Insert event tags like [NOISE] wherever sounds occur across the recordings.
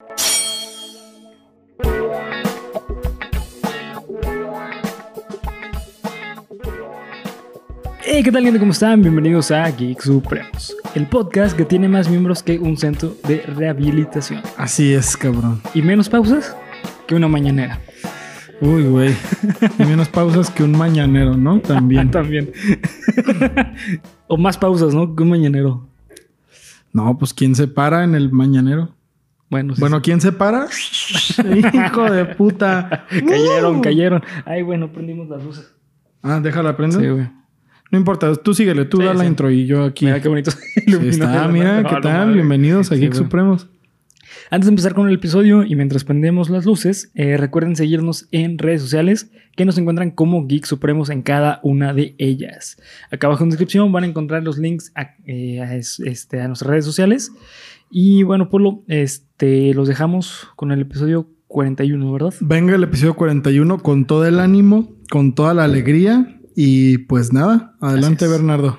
Hey, ¿qué tal gente? ¿Cómo están? Bienvenidos a Geek Supremos, el podcast que tiene más miembros que un centro de rehabilitación. Así es, cabrón. Y menos pausas que una mañanera. Uy, güey. Y menos pausas que un mañanero, ¿no? También. [LAUGHS] También. [LAUGHS] o más pausas, ¿no? Que un mañanero. No, pues ¿quién se para en el mañanero? Bueno, sí, Bueno, ¿quién se para? [LAUGHS] Hijo de puta. [LAUGHS] cayeron, Uh. cayeron. Ay, bueno, prendimos las luces. Ah, déjala prender. Sí, güey. No importa, tú síguele, tú Sí, da la intro y yo aquí. Mira qué bonito. Está, mira, ¿qué tal? Bienvenidos a Geek. Supremos. Antes de empezar con el episodio y mientras prendemos las luces, eh, recuerden seguirnos en redes sociales que nos encuentran como Geek Supremos en cada una de ellas. Acá abajo en descripción van a encontrar los links a, eh, a este, a nuestras redes sociales. Y bueno, Polo, este, los dejamos con el episodio 41, ¿verdad? Venga el episodio 41 con todo el ánimo, con toda la alegría y pues nada, adelante. Bernardo.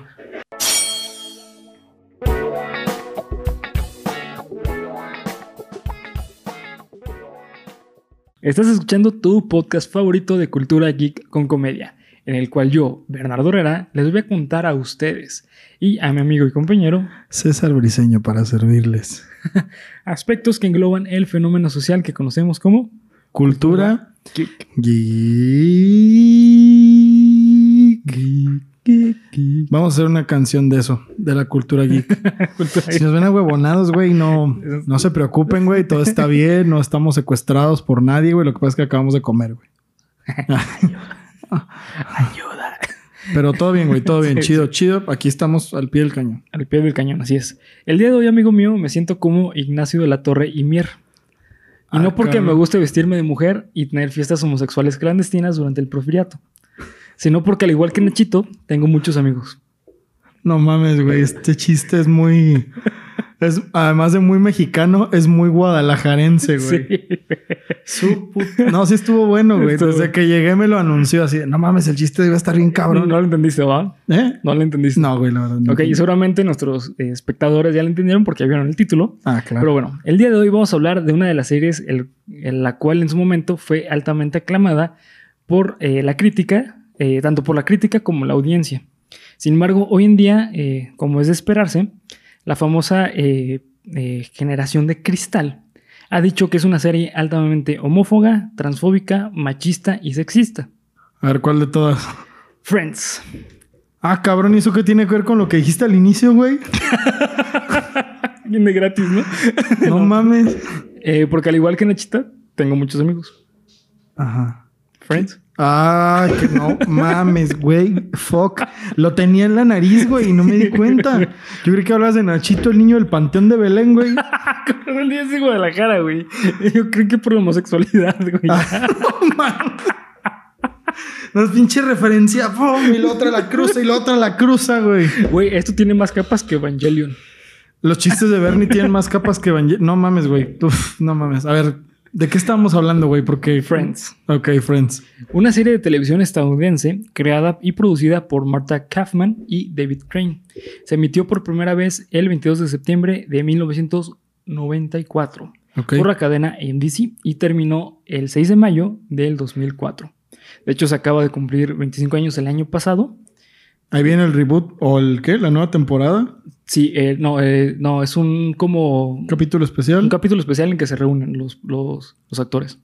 Estás escuchando tu podcast favorito de cultura geek con comedia, en el cual yo, Bernardo Herrera, les voy a contar a ustedes y a mi amigo y compañero César Briseño para servirles. [LAUGHS] aspectos que engloban el fenómeno social que conocemos como Cultura geek. geek. Geek. Vamos a hacer una canción de eso, de la cultura geek. [LAUGHS] Cultura Si nos ven huevonados, güey, no, no se preocupen, güey. Todo está bien, no estamos secuestrados por nadie, güey. Lo que pasa es que acabamos de comer, güey. [LAUGHS] [LAUGHS] Ayuda. Pero todo bien, güey, todo bien. [LAUGHS] Sí, chido, chido. Aquí estamos al pie del cañón. Al pie del cañón, así es. El día de hoy, amigo mío, me siento como Ignacio de la Torre y Mier. Y Ah, no porque me guste vestirme de mujer y tener fiestas homosexuales clandestinas durante el profiliato, sino porque al igual que Nachito, tengo muchos amigos. No mames, güey. Este chiste es muy. Es, además de muy mexicano, es muy guadalajarense, güey. Sí. Su put- No, sí estuvo bueno, güey. Estuvo- Desde que llegué me lo anunció así. de, No mames, el chiste debe estar bien cabrón. no lo entendiste, ¿va? ¿Eh? No lo entendiste. No, güey, la verdad. no. Ok, y seguramente nuestros eh, espectadores ya lo entendieron porque vieron el título. Ah, claro. Pero bueno, el día de hoy vamos a hablar de una de las series el- en la cual en su momento fue altamente aclamada por eh, la crítica, eh, tanto por la crítica como la audiencia. Sin embargo, hoy en día, como es de esperarse, la famosa eh, eh, generación de cristal ha dicho que es una serie altamente homófoba, transfóbica, machista y sexista. A ver, ¿cuál de todas? Friends. Ah, cabrón, ¿y eso qué tiene que ver con lo que dijiste al inicio, güey? Bien de gratis, ¿no? No mames. Eh, porque al igual que Nachita, tengo muchos amigos. Ajá. Friends. Ah, que no mames, güey. Fuck. Lo tenía en la nariz, güey, y no me di cuenta. Yo creí que hablas de Nachito, el niño del Panteón de Belén, güey. [LAUGHS] El día de Guadalajara, güey. Yo creo que por homosexualidad, güey. Ah. No mames. Pinche referencia. ¡pum! Y la otra la cruza y la otra la cruza, güey. Güey, esto tiene más capas que Evangelion. Los chistes de Bernie tienen más capas que Evangel- No mames, güey. Uf, no mames. A ver, ¿de qué estábamos hablando, güey? Porque. Friends. Ok, Friends. Una serie de televisión estadounidense creada y producida por Martha Kaufman y David Crane. Se emitió por primera vez el 22 de septiembre de 1994 Ok. por la cadena NBC y terminó el 6 de mayo del 2004. De hecho, se acaba de cumplir 25 años el año pasado. Ahí viene el reboot o el qué? La nueva temporada. Sí, eh, no, eh, no, es un como Capítulo especial. un capítulo especial en que se reúnen los, los, los actores.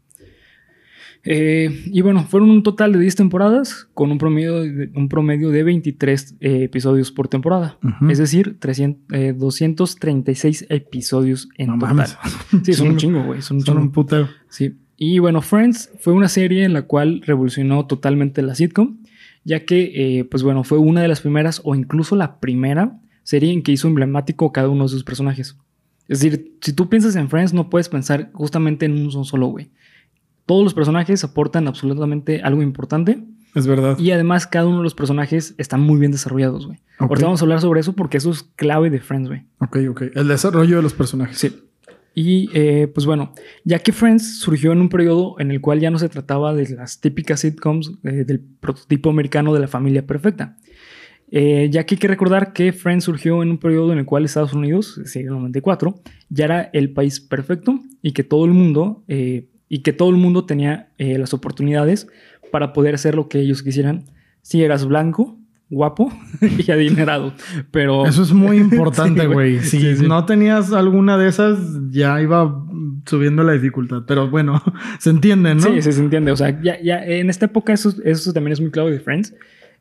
Eh, y bueno, fueron un total de 10 temporadas con un promedio de, un promedio de 23 eh, episodios por temporada. Ujú. Es decir, 300, eh, 236 episodios en No total. mames. Sí, son un Chingo. güey. Son un Son chingo. un putero. Sí. Y bueno, Friends fue una serie en la cual revolucionó totalmente la sitcom, ya que, eh, pues bueno, fue una de las primeras o incluso la primera serie en que hizo emblemático cada uno de sus personajes. Es decir, si tú piensas en Friends, no puedes pensar justamente en un solo güey. Todos los personajes aportan absolutamente algo importante Es verdad. y además cada uno de los personajes están muy bien desarrollados, güey. Ok. Ahorita vamos a hablar sobre eso porque eso es clave de Friends, güey. Ok, ok. El desarrollo de los personajes. Sí. Y eh, pues bueno, ya que Friends surgió en un periodo en el cual ya no se trataba de las típicas sitcoms eh, del prototipo americano de la familia perfecta. Eh, ya que hay que recordar que Friends surgió en un periodo en el cual Estados Unidos, siglo 94, ya era el país perfecto y que todo el mundo, eh, y que todo el mundo tenía eh, las oportunidades para poder hacer lo que ellos quisieran. Si eras blanco, guapo [LAUGHS] y adinerado. Pero. Eso es muy [LAUGHS] importante, güey. si no tenías alguna de esas, ya iba subiendo la dificultad. Pero bueno, [LAUGHS] se entiende, ¿no? Sí, sí, se entiende. O sea, ya, ya en esta época eso, eso también es muy claro de Friends.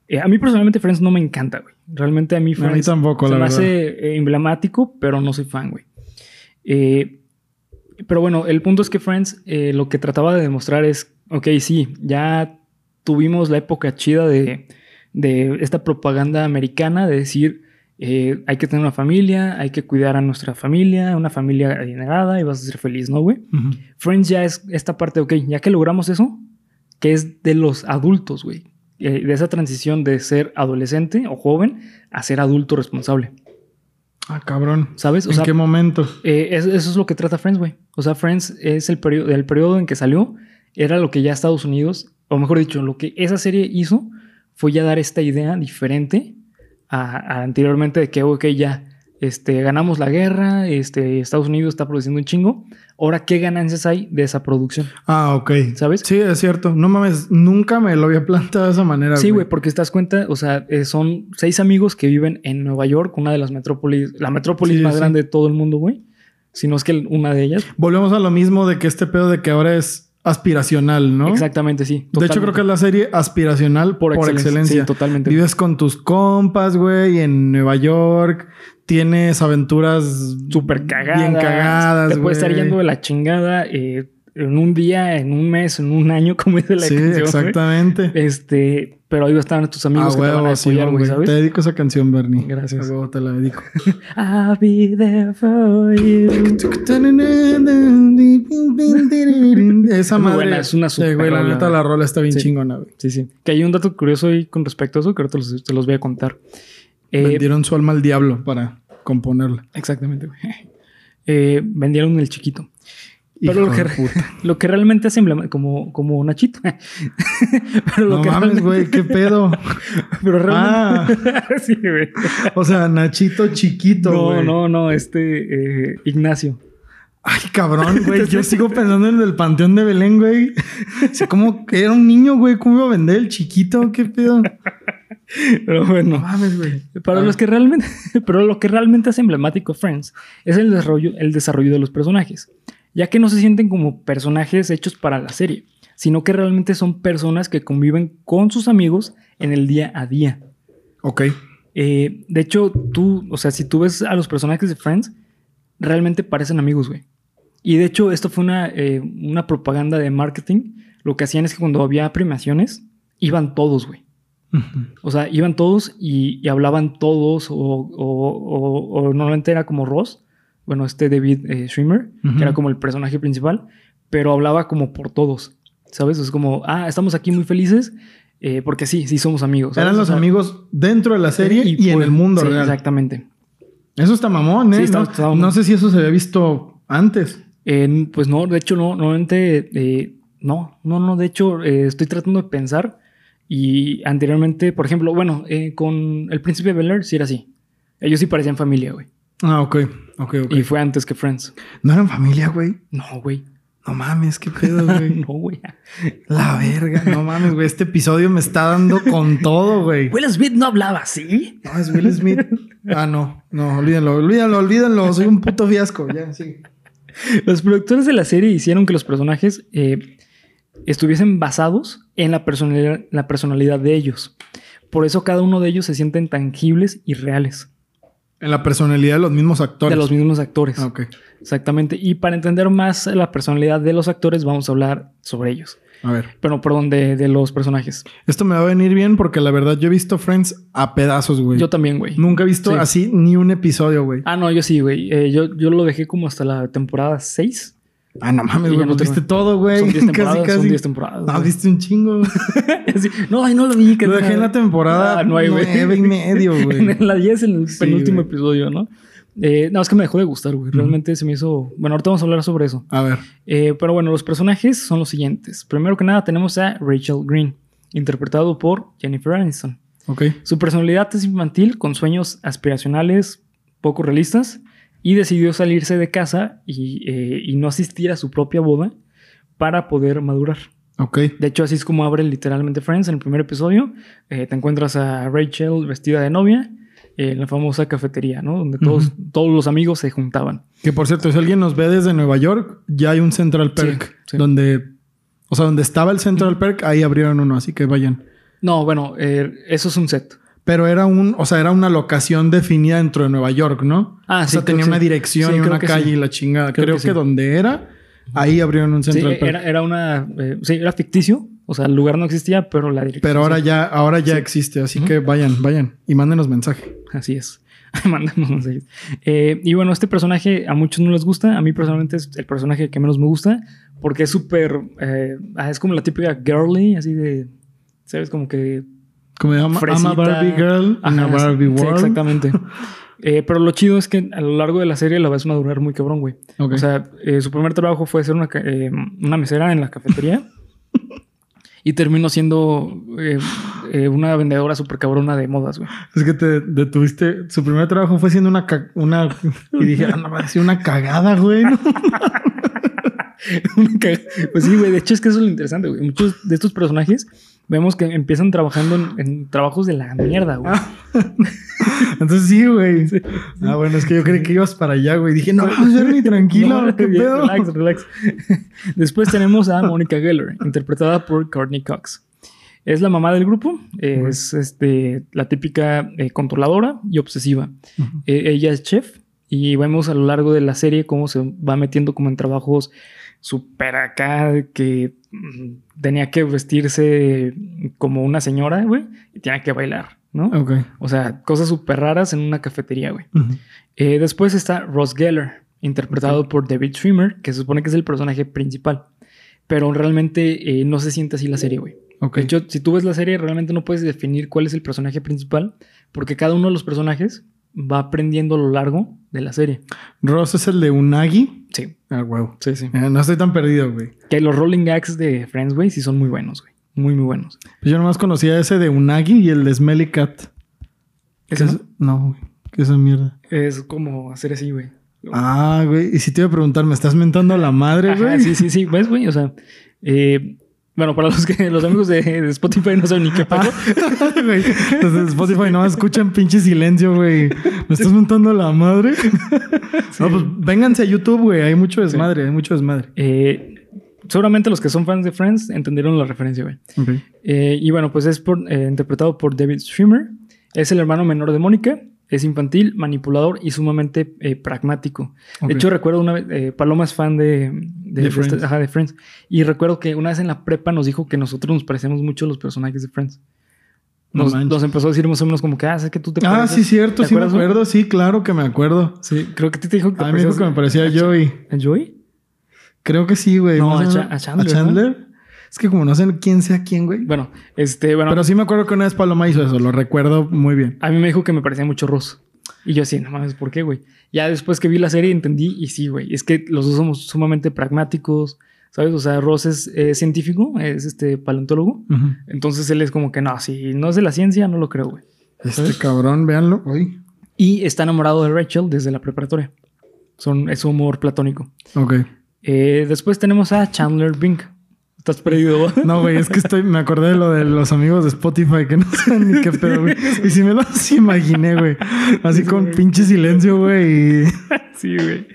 Eh, a mí personalmente Friends no me encanta, güey. Realmente a mí Friends a mí tampoco, se la me verdad. hace eh, emblemático, pero no soy fan, güey. Eh, pero bueno, el punto es que Friends eh, lo que trataba de demostrar es, ok, sí, ya tuvimos la época chida de, de esta propaganda americana de decir, eh, hay que tener una familia, hay que cuidar a nuestra familia, una familia adinerada y vas a ser feliz, ¿no, güey? Friends ya es esta parte, ok, ya que logramos eso, que es de los adultos, güey. Eh, de esa transición de ser adolescente o joven a ser adulto responsable, Ah, cabrón. ¿sabes? O ¿En sea, qué momento? eh, eso, eso es lo que trata Friends, güey. O sea, Friends es el periodo, el periodo en que salió, era lo que ya Estados Unidos, o mejor dicho, lo que esa serie hizo fue ya dar esta idea diferente a, a anteriormente de que, ok, ya este, ganamos la guerra, este, Estados Unidos está produciendo un chingo. Ahora, ¿qué ganancias hay de esa producción? Ah, ok. ¿Sabes? Sí, es cierto. No mames, nunca me lo había planteado de esa manera. Sí, güey, porque te das cuenta, o sea, eh, son seis amigos que viven en Nueva York, una de las metrópolis, la metrópolis Sí, más sí. grande de todo el mundo, güey. Si no es que una de ellas. Volvemos a lo mismo de que este pedo de que ahora es aspiracional, ¿no? Exactamente, sí. De hecho, creo que es la serie aspiracional por, excelencia. Sí, totalmente. Vives con tus compas, güey, en Nueva York. Tienes aventuras súper cagadas. Bien cagadas, Te puedes estar yendo de la chingada eh, en un día, en un mes, en un año, [LAUGHS] como dice la Sí, canción. güey. exactamente. Este, pero ahí estar tus amigos a que te van a sí, apoyar, güey, güey. ¿sabes? Te dedico esa canción, Bernie. Gracias. Te la dedico. I'll be there for you. Esa madre. buena, es una Sí, super güey, la neta, la rola está bien Sí. chingona, güey. Sí, sí. Que hay un dato curioso ahí con respecto a eso que ahorita los- te los voy a contar. Eh, Vendieron su alma al diablo para componerla. Exactamente, güey. [LAUGHS] Eh, vendieron el chiquito. Pero lo que, [LAUGHS] lo que realmente emblema- como, como Nachito. [LAUGHS] pero lo No que mames, realmente- güey, qué pedo. Pero realmente. Ah, sí, güey. o sea, Nachito chiquito, No, no, no, este eh, Ignacio. Ay, cabrón, güey. Yo sigo pensando en el Panteón de Belén, güey. Así como que era un niño, güey. ¿Cómo iba a vender el chiquito? ¿Qué pedo? Pero No bueno. mames, güey. Para Ah. los que realmente, [LAUGHS] pero lo que realmente hace emblemático Friends es el desarrollo, el desarrollo de los personajes, ya que no se sienten como personajes hechos para la serie, sino que realmente son personas que conviven con sus amigos en el día a día. Ok. Eh, de hecho, tú, o sea, si tú ves a los personajes de Friends, realmente parecen amigos, güey. Y de hecho, esto fue una, eh, una propaganda de marketing. Lo que hacían es que cuando había premiaciones, iban todos, güey. O sea, iban todos y, y hablaban todos, o, o- o- o normalmente era como Ross, bueno, este David eh, Schwimmer, que era como el personaje principal, pero hablaba como por todos, ¿sabes? Es como, ah, estamos aquí muy felices, eh, porque sí, sí somos amigos. ¿sabes? Eran O los sea, amigos dentro de la serie y, en por- el mundo sí, real. Exactamente. Eso está mamón, ¿eh? Sí, está- no, está mamón. no sé si eso se había visto antes. Eh, pues no, de hecho, no, normalmente, eh, no, no, no, de hecho, eh, estoy tratando de pensar y anteriormente, por ejemplo, bueno, eh, con el príncipe Bel Air sí era así. Ellos sí parecían familia, güey. Ah, ok. Ok, ok. Y fue antes que Friends. ¿No eran familia, güey? No, güey. No mames, qué pedo, güey. [LAUGHS] no, güey. La verga. No mames, güey. Este episodio me está dando con todo, güey. Will Smith no hablaba así. No, es Will Smith. Ah, no. No, olvídenlo, olvídenlo, olvídenlo. Soy un puto fiasco. Ya, sí. Los productores de la serie hicieron que los personajes eh, estuviesen basados en la personalidad, la personalidad de ellos. Por eso cada uno de ellos se sienten tangibles y reales. En la personalidad de los mismos actores. De los mismos actores. Ah, ok. Exactamente. Y para entender más la personalidad de los actores, vamos a hablar sobre ellos. A ver. Pero, perdón, de, de los personajes. Esto me va a venir bien porque la verdad yo he visto Friends a pedazos, güey. Yo también, güey. Nunca he visto Sí. así ni un episodio, güey. Ah, no, yo sí, güey. Eh, yo, yo lo dejé como hasta la temporada 6. Ah, no mames, güey. no viste todo, güey. Son 10 [LAUGHS] Casi, temporadas. casi. Son 10 temporadas. No, güey. viste un chingo. [LAUGHS] No, ay, no lo vi. que Lo dejé en la temporada Ah, no hay, güey. y medio, [LAUGHS] güey. en la 10, en el Sí, penúltimo episodio, ¿no? Eh, no, es que me dejó de gustar, güey. Realmente se me hizo. Bueno, ahorita vamos a hablar sobre eso. A ver. Eh, pero bueno, los personajes son los siguientes. Primero que nada, tenemos a Rachel Green, interpretado por Jennifer Aniston. Ok. Su personalidad es infantil, con sueños aspiracionales poco realistas, y decidió salirse de casa y, eh, y no asistir a su propia boda para poder madurar. Ok. De hecho, así es como abre literalmente Friends en el primer episodio. Eh, te encuentras a Rachel vestida de novia eh, en la famosa cafetería, ¿no? Donde todos, todos los amigos se juntaban. Que por cierto, si alguien nos ve desde Nueva York, ya hay un Central Perk. sí. Donde. O sea, donde estaba el Central Perk, ahí abrieron uno, así que vayan. No, bueno, eh, eso es un set. Pero era un, o sea, era una locación definida dentro de Nueva York, ¿no? Ah, o sí, sea, creo tenía una sí. dirección Sí, y una calle sí. y la chingada. Creo Creo, que que, sí. donde era, ahí abrieron un Sí, Central Perk. era, era una. eh, sí, era ficticio. O sea, el lugar no existía, pero la dirección. Pero ahora sí. ya, ahora ya existe, así que vayan, vayan y mándenos mensaje. Así es. [LAUGHS] Mandamos mensajes. Eh, y bueno, este personaje a muchos no les gusta. A mí personalmente es el personaje que menos me gusta. Porque es súper. eh, ah, es como la típica girly, así de. ¿Sabes? Como que. Como ama, ama Barbie Girl Ajá, a Barbie sí, World. exactamente. [LAUGHS] Eh, pero lo chido es que a lo largo de la serie la ves madurar muy cabrón, güey. O sea, eh, su primer trabajo fue ser una, eh, una mesera en la cafetería. [LAUGHS] y terminó siendo eh, una vendedora súper cabrona de modas, güey. Es que te detuviste. Su primer trabajo fue siendo una. una y dije, ah, no, va a decir una cagada, güey. [LAUGHS] pues sí, güey. De hecho, es que eso es lo interesante, güey. Muchos de estos personajes vemos que empiezan trabajando en, en trabajos de la mierda, güey. [LAUGHS] Entonces sí, güey. Ah, bueno, es que yo creí que ibas para allá, güey. Dije, no, [LAUGHS] Jeremy, tranquilo, No, qué bien, pedo. Relax, relax. [LAUGHS] Después tenemos a Monica Geller, interpretada por Courtney Cox. Es la mamá del grupo, es este, la típica eh, controladora y obsesiva. Eh, ella es chef y vemos a lo largo de la serie cómo se va metiendo como en trabajos súper acá, que mm, tenía que vestirse como una señora, güey, y tenía que bailar, ¿no? Ok. O sea, cosas súper raras en una cafetería, güey. Eh, después está Ross Geller, interpretado por David Schwimmer, que se supone que es el personaje principal. Pero realmente eh, no se siente así la serie, güey. De hecho, si tú ves la serie, realmente no puedes definir cuál es el personaje principal, porque cada uno de los personajes va aprendiendo a lo largo de la serie. Ross es el de Unagi. Sí, Ah, huevo. sí, sí. Eh, no estoy tan perdido, güey. Que los rolling gags de Friends, güey, sí son muy buenos, güey. Muy, muy buenos. Pues yo nomás conocía ese de Unagi y el de Smelly Cat. ¿Qué ¿Ese es? No, güey. ¿Qué es esa mierda? Es como hacer así, güey. Ah, güey. Y si te iba a preguntar, ¿me estás mentando a la madre, Ajá, güey? sí, sí, sí. ¿Ves, güey? O sea, eh, bueno, para los que los amigos de, de Spotify no saben ni qué pasó. Güey, Desde Spotify no escuchan pinche silencio, güey. ¿Me estás mentando a la madre? No, pues vénganse a YouTube, güey. Hay mucho desmadre, hay mucho desmadre. Eh, seguramente los que son fans de Friends entendieron la referencia, güey. Eh, y bueno, pues es por- eh, interpretado por David Schwimmer. Es el hermano menor de Mónica. Es infantil, manipulador y sumamente eh, pragmático. De hecho, recuerdo una vez, eh, Paloma es fan de, de, Friends. esta- ajá, de Friends. Y recuerdo que una vez en la prepa nos dijo que nosotros nos parecemos mucho a los personajes de Friends. No Nos, empezó a decir más o menos como que, ah, sé que tú te Ah, pareces. sí, cierto, ¿Te sí me acuerdo. Sí, claro que me acuerdo. Sí, creo que te dijo que te A mí me dijo que me parecía a Joey. ¿A Joey? Creo que sí, güey. No, a menos- Cha- a Chandler, Es que como no sé quién sea quién, güey. Bueno, este, bueno, Pero sí me acuerdo que una vez Paloma hizo eso. Lo recuerdo muy bien. a mí me dijo que me parecía mucho Ross. Y yo así, no mames, ¿por qué, güey? Ya después que vi la serie entendí y sí, güey. Es que los dos somos sumamente pragmáticos, ¿sabes? O sea, Ross es eh, científico, es este paleontólogo. Entonces él es como que no, si no es de la ciencia, no lo creo, güey. Este cabrón, véanlo. Uy. Y está enamorado de Rachel desde la preparatoria. Son, es humor platónico. Ok. Eh, después tenemos a Chandler Bing. Estás perdido. No, güey, es que estoy, me acordé de lo de los amigos de Spotify que no [LAUGHS] saben ni qué pedo, güey. Y si me los [LAUGHS] imaginé, güey. Así con pinche silencio, güey. [LAUGHS] Sí, güey.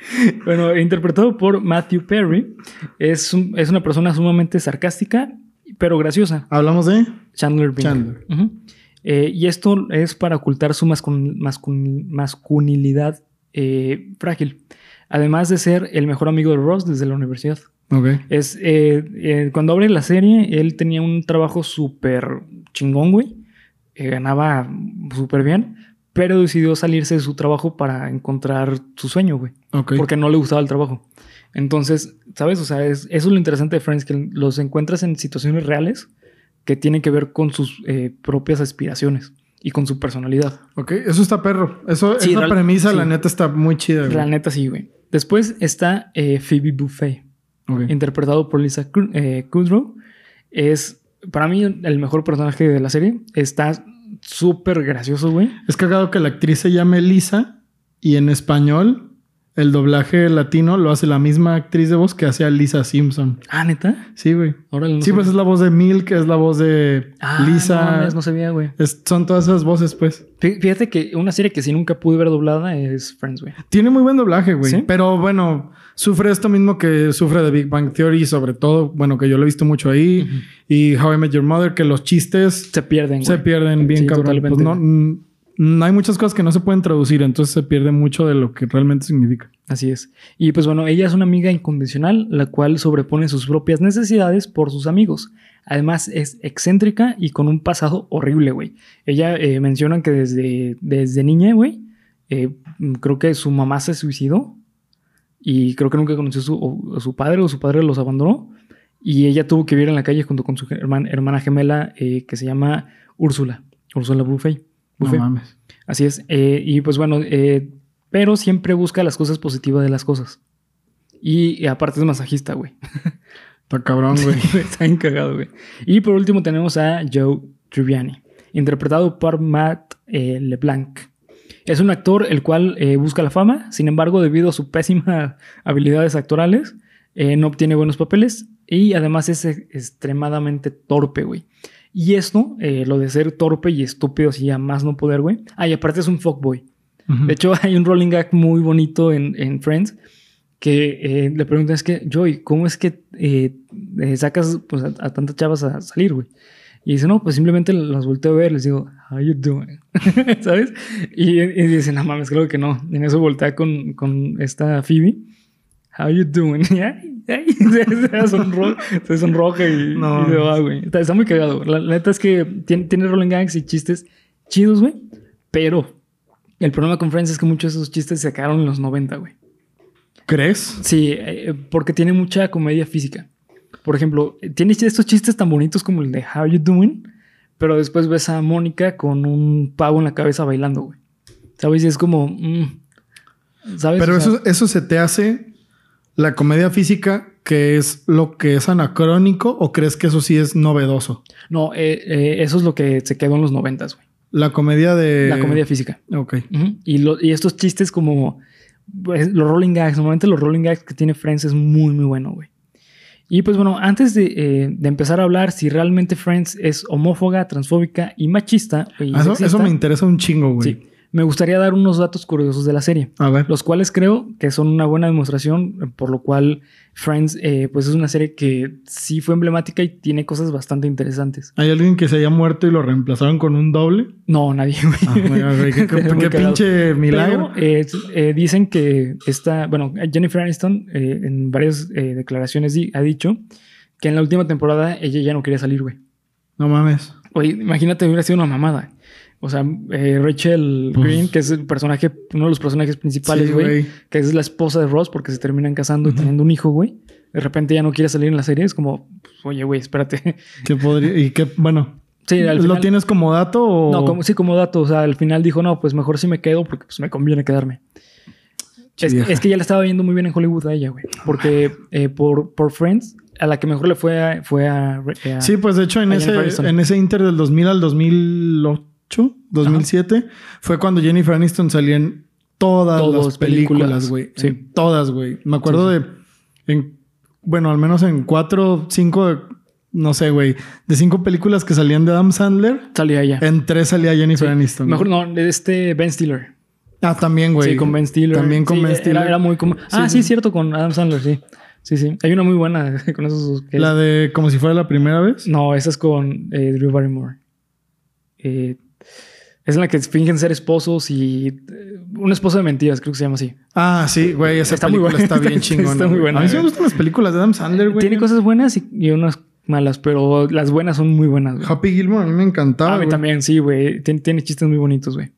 Bueno, interpretado por Matthew Perry, es, un- es una persona sumamente sarcástica, pero graciosa. Hablamos de Chandler Bing. Chandler. Eh, y esto es para ocultar su mascul- mascul- masculinidad eh, frágil. Además de ser el mejor amigo de Ross desde la universidad. Ok. Es, eh, eh, cuando abre la serie, él tenía un trabajo súper chingón, güey. Eh, ganaba súper bien, pero decidió salirse de su trabajo para encontrar su sueño, güey. Porque no le gustaba el trabajo. Entonces, ¿sabes? O sea, es, eso es lo interesante de Friends, que los encuentras en situaciones reales que tienen que ver con sus eh, propias aspiraciones y con su personalidad. Ok, eso está perro. Eso, Sí, esa real- premisa, sí. la neta, está muy chida, güey. La neta sí, güey. Después está Phoebe Buffet. Interpretado por Lisa eh, Kudrow, es para mí el mejor personaje de la serie. Está súper gracioso, güey. Es cagado que la actriz se llame Lisa y en español el doblaje latino lo hace la misma actriz de voz que hacía Lisa Simpson. Ah, ¿neta? Sí, güey. Órale, no Sí, pues es la voz de Milk, es la voz de Ah, Lisa. No, no sabía, güey. Es- son todas esas voces, pues. Fí- Fíjate que una serie que sí nunca pude ver doblada es Friends, güey. Tiene muy buen doblaje, güey. ¿Sí? Pero bueno, sufre esto mismo que sufre de Big Bang Theory, sobre todo, bueno, que yo lo he visto mucho ahí. Y How I Met Your Mother, que los chistes Se pierden, se güey. pierden bien Sí, cabrón. totalmente, Pues no, mm, hay muchas cosas que no se pueden traducir, entonces se pierde mucho de lo que realmente significa. Así es. Y pues bueno, ella es una amiga incondicional, la cual sobrepone sus propias necesidades por sus amigos. Además, es excéntrica y con un pasado horrible, güey. Ella eh, menciona que desde, desde niña, güey, eh, mm, creo que su mamá se suicidó y creo que nunca conoció a su, su padre o su padre los abandonó. Y ella tuvo que vivir en la calle junto con su herman- hermana gemela eh, que se llama Úrsula. Úrsula Buffet. No Buffet. mames. Así es. eh, y pues bueno, eh, pero siempre busca las cosas positivas de las cosas. Y, y aparte es masajista, güey. [LAUGHS] Está cabrón, güey. [LAUGHS] Está encagado, güey. Y por último tenemos a Joe Tribbiani, interpretado por Matt eh, LeBlanc. Es un actor el cual eh, busca la fama, sin embargo, debido a sus pésimas [LAUGHS] habilidades actorales, eh, no obtiene buenos papeles y además es e- extremadamente torpe, güey. Y esto, eh, lo de ser torpe y estúpido, así a más no poder, güey. Ah, y aparte es un fuckboy. Ujú. De hecho, [LAUGHS] hay un rolling gag muy bonito en, en Friends que eh, le preguntan, es que, Joey, ¿cómo es que eh, eh, sacas pues, a, a tantas chavas a salir, güey? Y dice, no, pues simplemente las volteo a ver, les digo, how you doing? [LAUGHS] ¿Sabes? Y, y dice, no mames, creo que no. En eso voltea con, con esta Phoebe, how you doing? [LAUGHS] Y, ay, ay, [LAUGHS] se, sonro- se sonroja y, No. y se va, güey. Está, está muy cagado. La, la neta es que tiene, tiene rolling gags y chistes chidos, güey. Pero el problema con Friends es que muchos de esos chistes se quedaron en los 90, güey. ¿Crees? Sí, eh, porque tiene mucha comedia física. Por ejemplo, tiene estos chistes tan bonitos como el de How You Doing, pero después ves a Mónica con un pavo en la cabeza bailando, güey. ¿Sabes? Y es como... mm, ¿Sabes? Pero O sea, eso, eso se te hace la comedia física, que es lo que es anacrónico, o crees que eso sí es novedoso? No, eh, eh, eso es lo que se quedó en los noventas, güey. La comedia de. La comedia física. Ok. Y, lo- y estos chistes como pues, los rolling gags, normalmente los rolling gags que tiene Friends es muy, muy bueno, güey. Y pues bueno, antes de, eh, de empezar a hablar si realmente Friends es homófoba, transfóbica y machista. y Eso, sexista, eso me interesa un chingo, güey. Sí, me gustaría dar unos datos curiosos de la serie, A ver. los cuales creo que son una buena demostración, por lo cual Friends eh, pues es una serie que sí fue emblemática y tiene cosas bastante interesantes. ¿Hay alguien que se haya muerto y lo reemplazaron con un doble? No, nadie. Ah, güey, qué, [LAUGHS] qué- pinche milagro. Pero, eh, eh, dicen que esta, bueno, Jennifer Aniston eh, en varias declaraciones ha dicho que en la última temporada ella ya no quería salir, güey. No mames. Oye, imagínate, hubiera sido una mamada. O sea, eh, Rachel Pues- Green, que es el personaje, uno de los personajes principales, güey, que es la esposa de Ross porque se terminan casando y teniendo un hijo, güey. De repente ya no quiere salir en la serie. Es como, pues, oye, güey, espérate. [LAUGHS] ¿Qué podría. Y qué. Bueno. Sí, al ¿Lo final- tienes como dato o.? No, como, sí, como dato. O sea, al final dijo, no, pues mejor sí me quedo porque pues, me conviene quedarme. Es, que ya le estaba viendo muy bien en Hollywood a ella, güey. Porque eh, por, por Friends, a la que mejor le fue a, fue a, a- Sí, pues de hecho en ese, en ese inter del 2000 al 2008, 2007, fue cuando Jennifer Aniston salía en todas las películas, güey. sí. En todas, güey. Me acuerdo Sí, de, en, bueno, al menos en cuatro, cinco, no sé, güey, de cinco películas que salían de Adam Sandler, salía ella. en tres salía Jennifer Sí. Aniston. Mejor no, de este Ben Stiller. Ah, también, güey. Sí, con Ben Stiller. También con Ben Stiller. Era, muy como. Ah, Sí, sí. cierto, con Adam Sandler, sí. Sí, sí. Hay una muy buena [LAUGHS] con esos. La de como si fuera la primera vez. No, esa es con eh, Drew Barrymore. Eh, es en la que fingen ser esposos y. eh, un esposo de mentiras, creo que se llama así. Ah, sí, güey. Esa Está muy película buena. está bien [LAUGHS] Está chingona. muy güey. buena, A mí sí me gustan las películas de Adam Sandler, güey. Tiene cosas buenas y, y unas malas, pero las buenas son muy buenas. güey. Happy Gilmore a mí me encantaba. a mí güey. también, sí, güey. Tiene, tiene chistes muy bonitos, güey.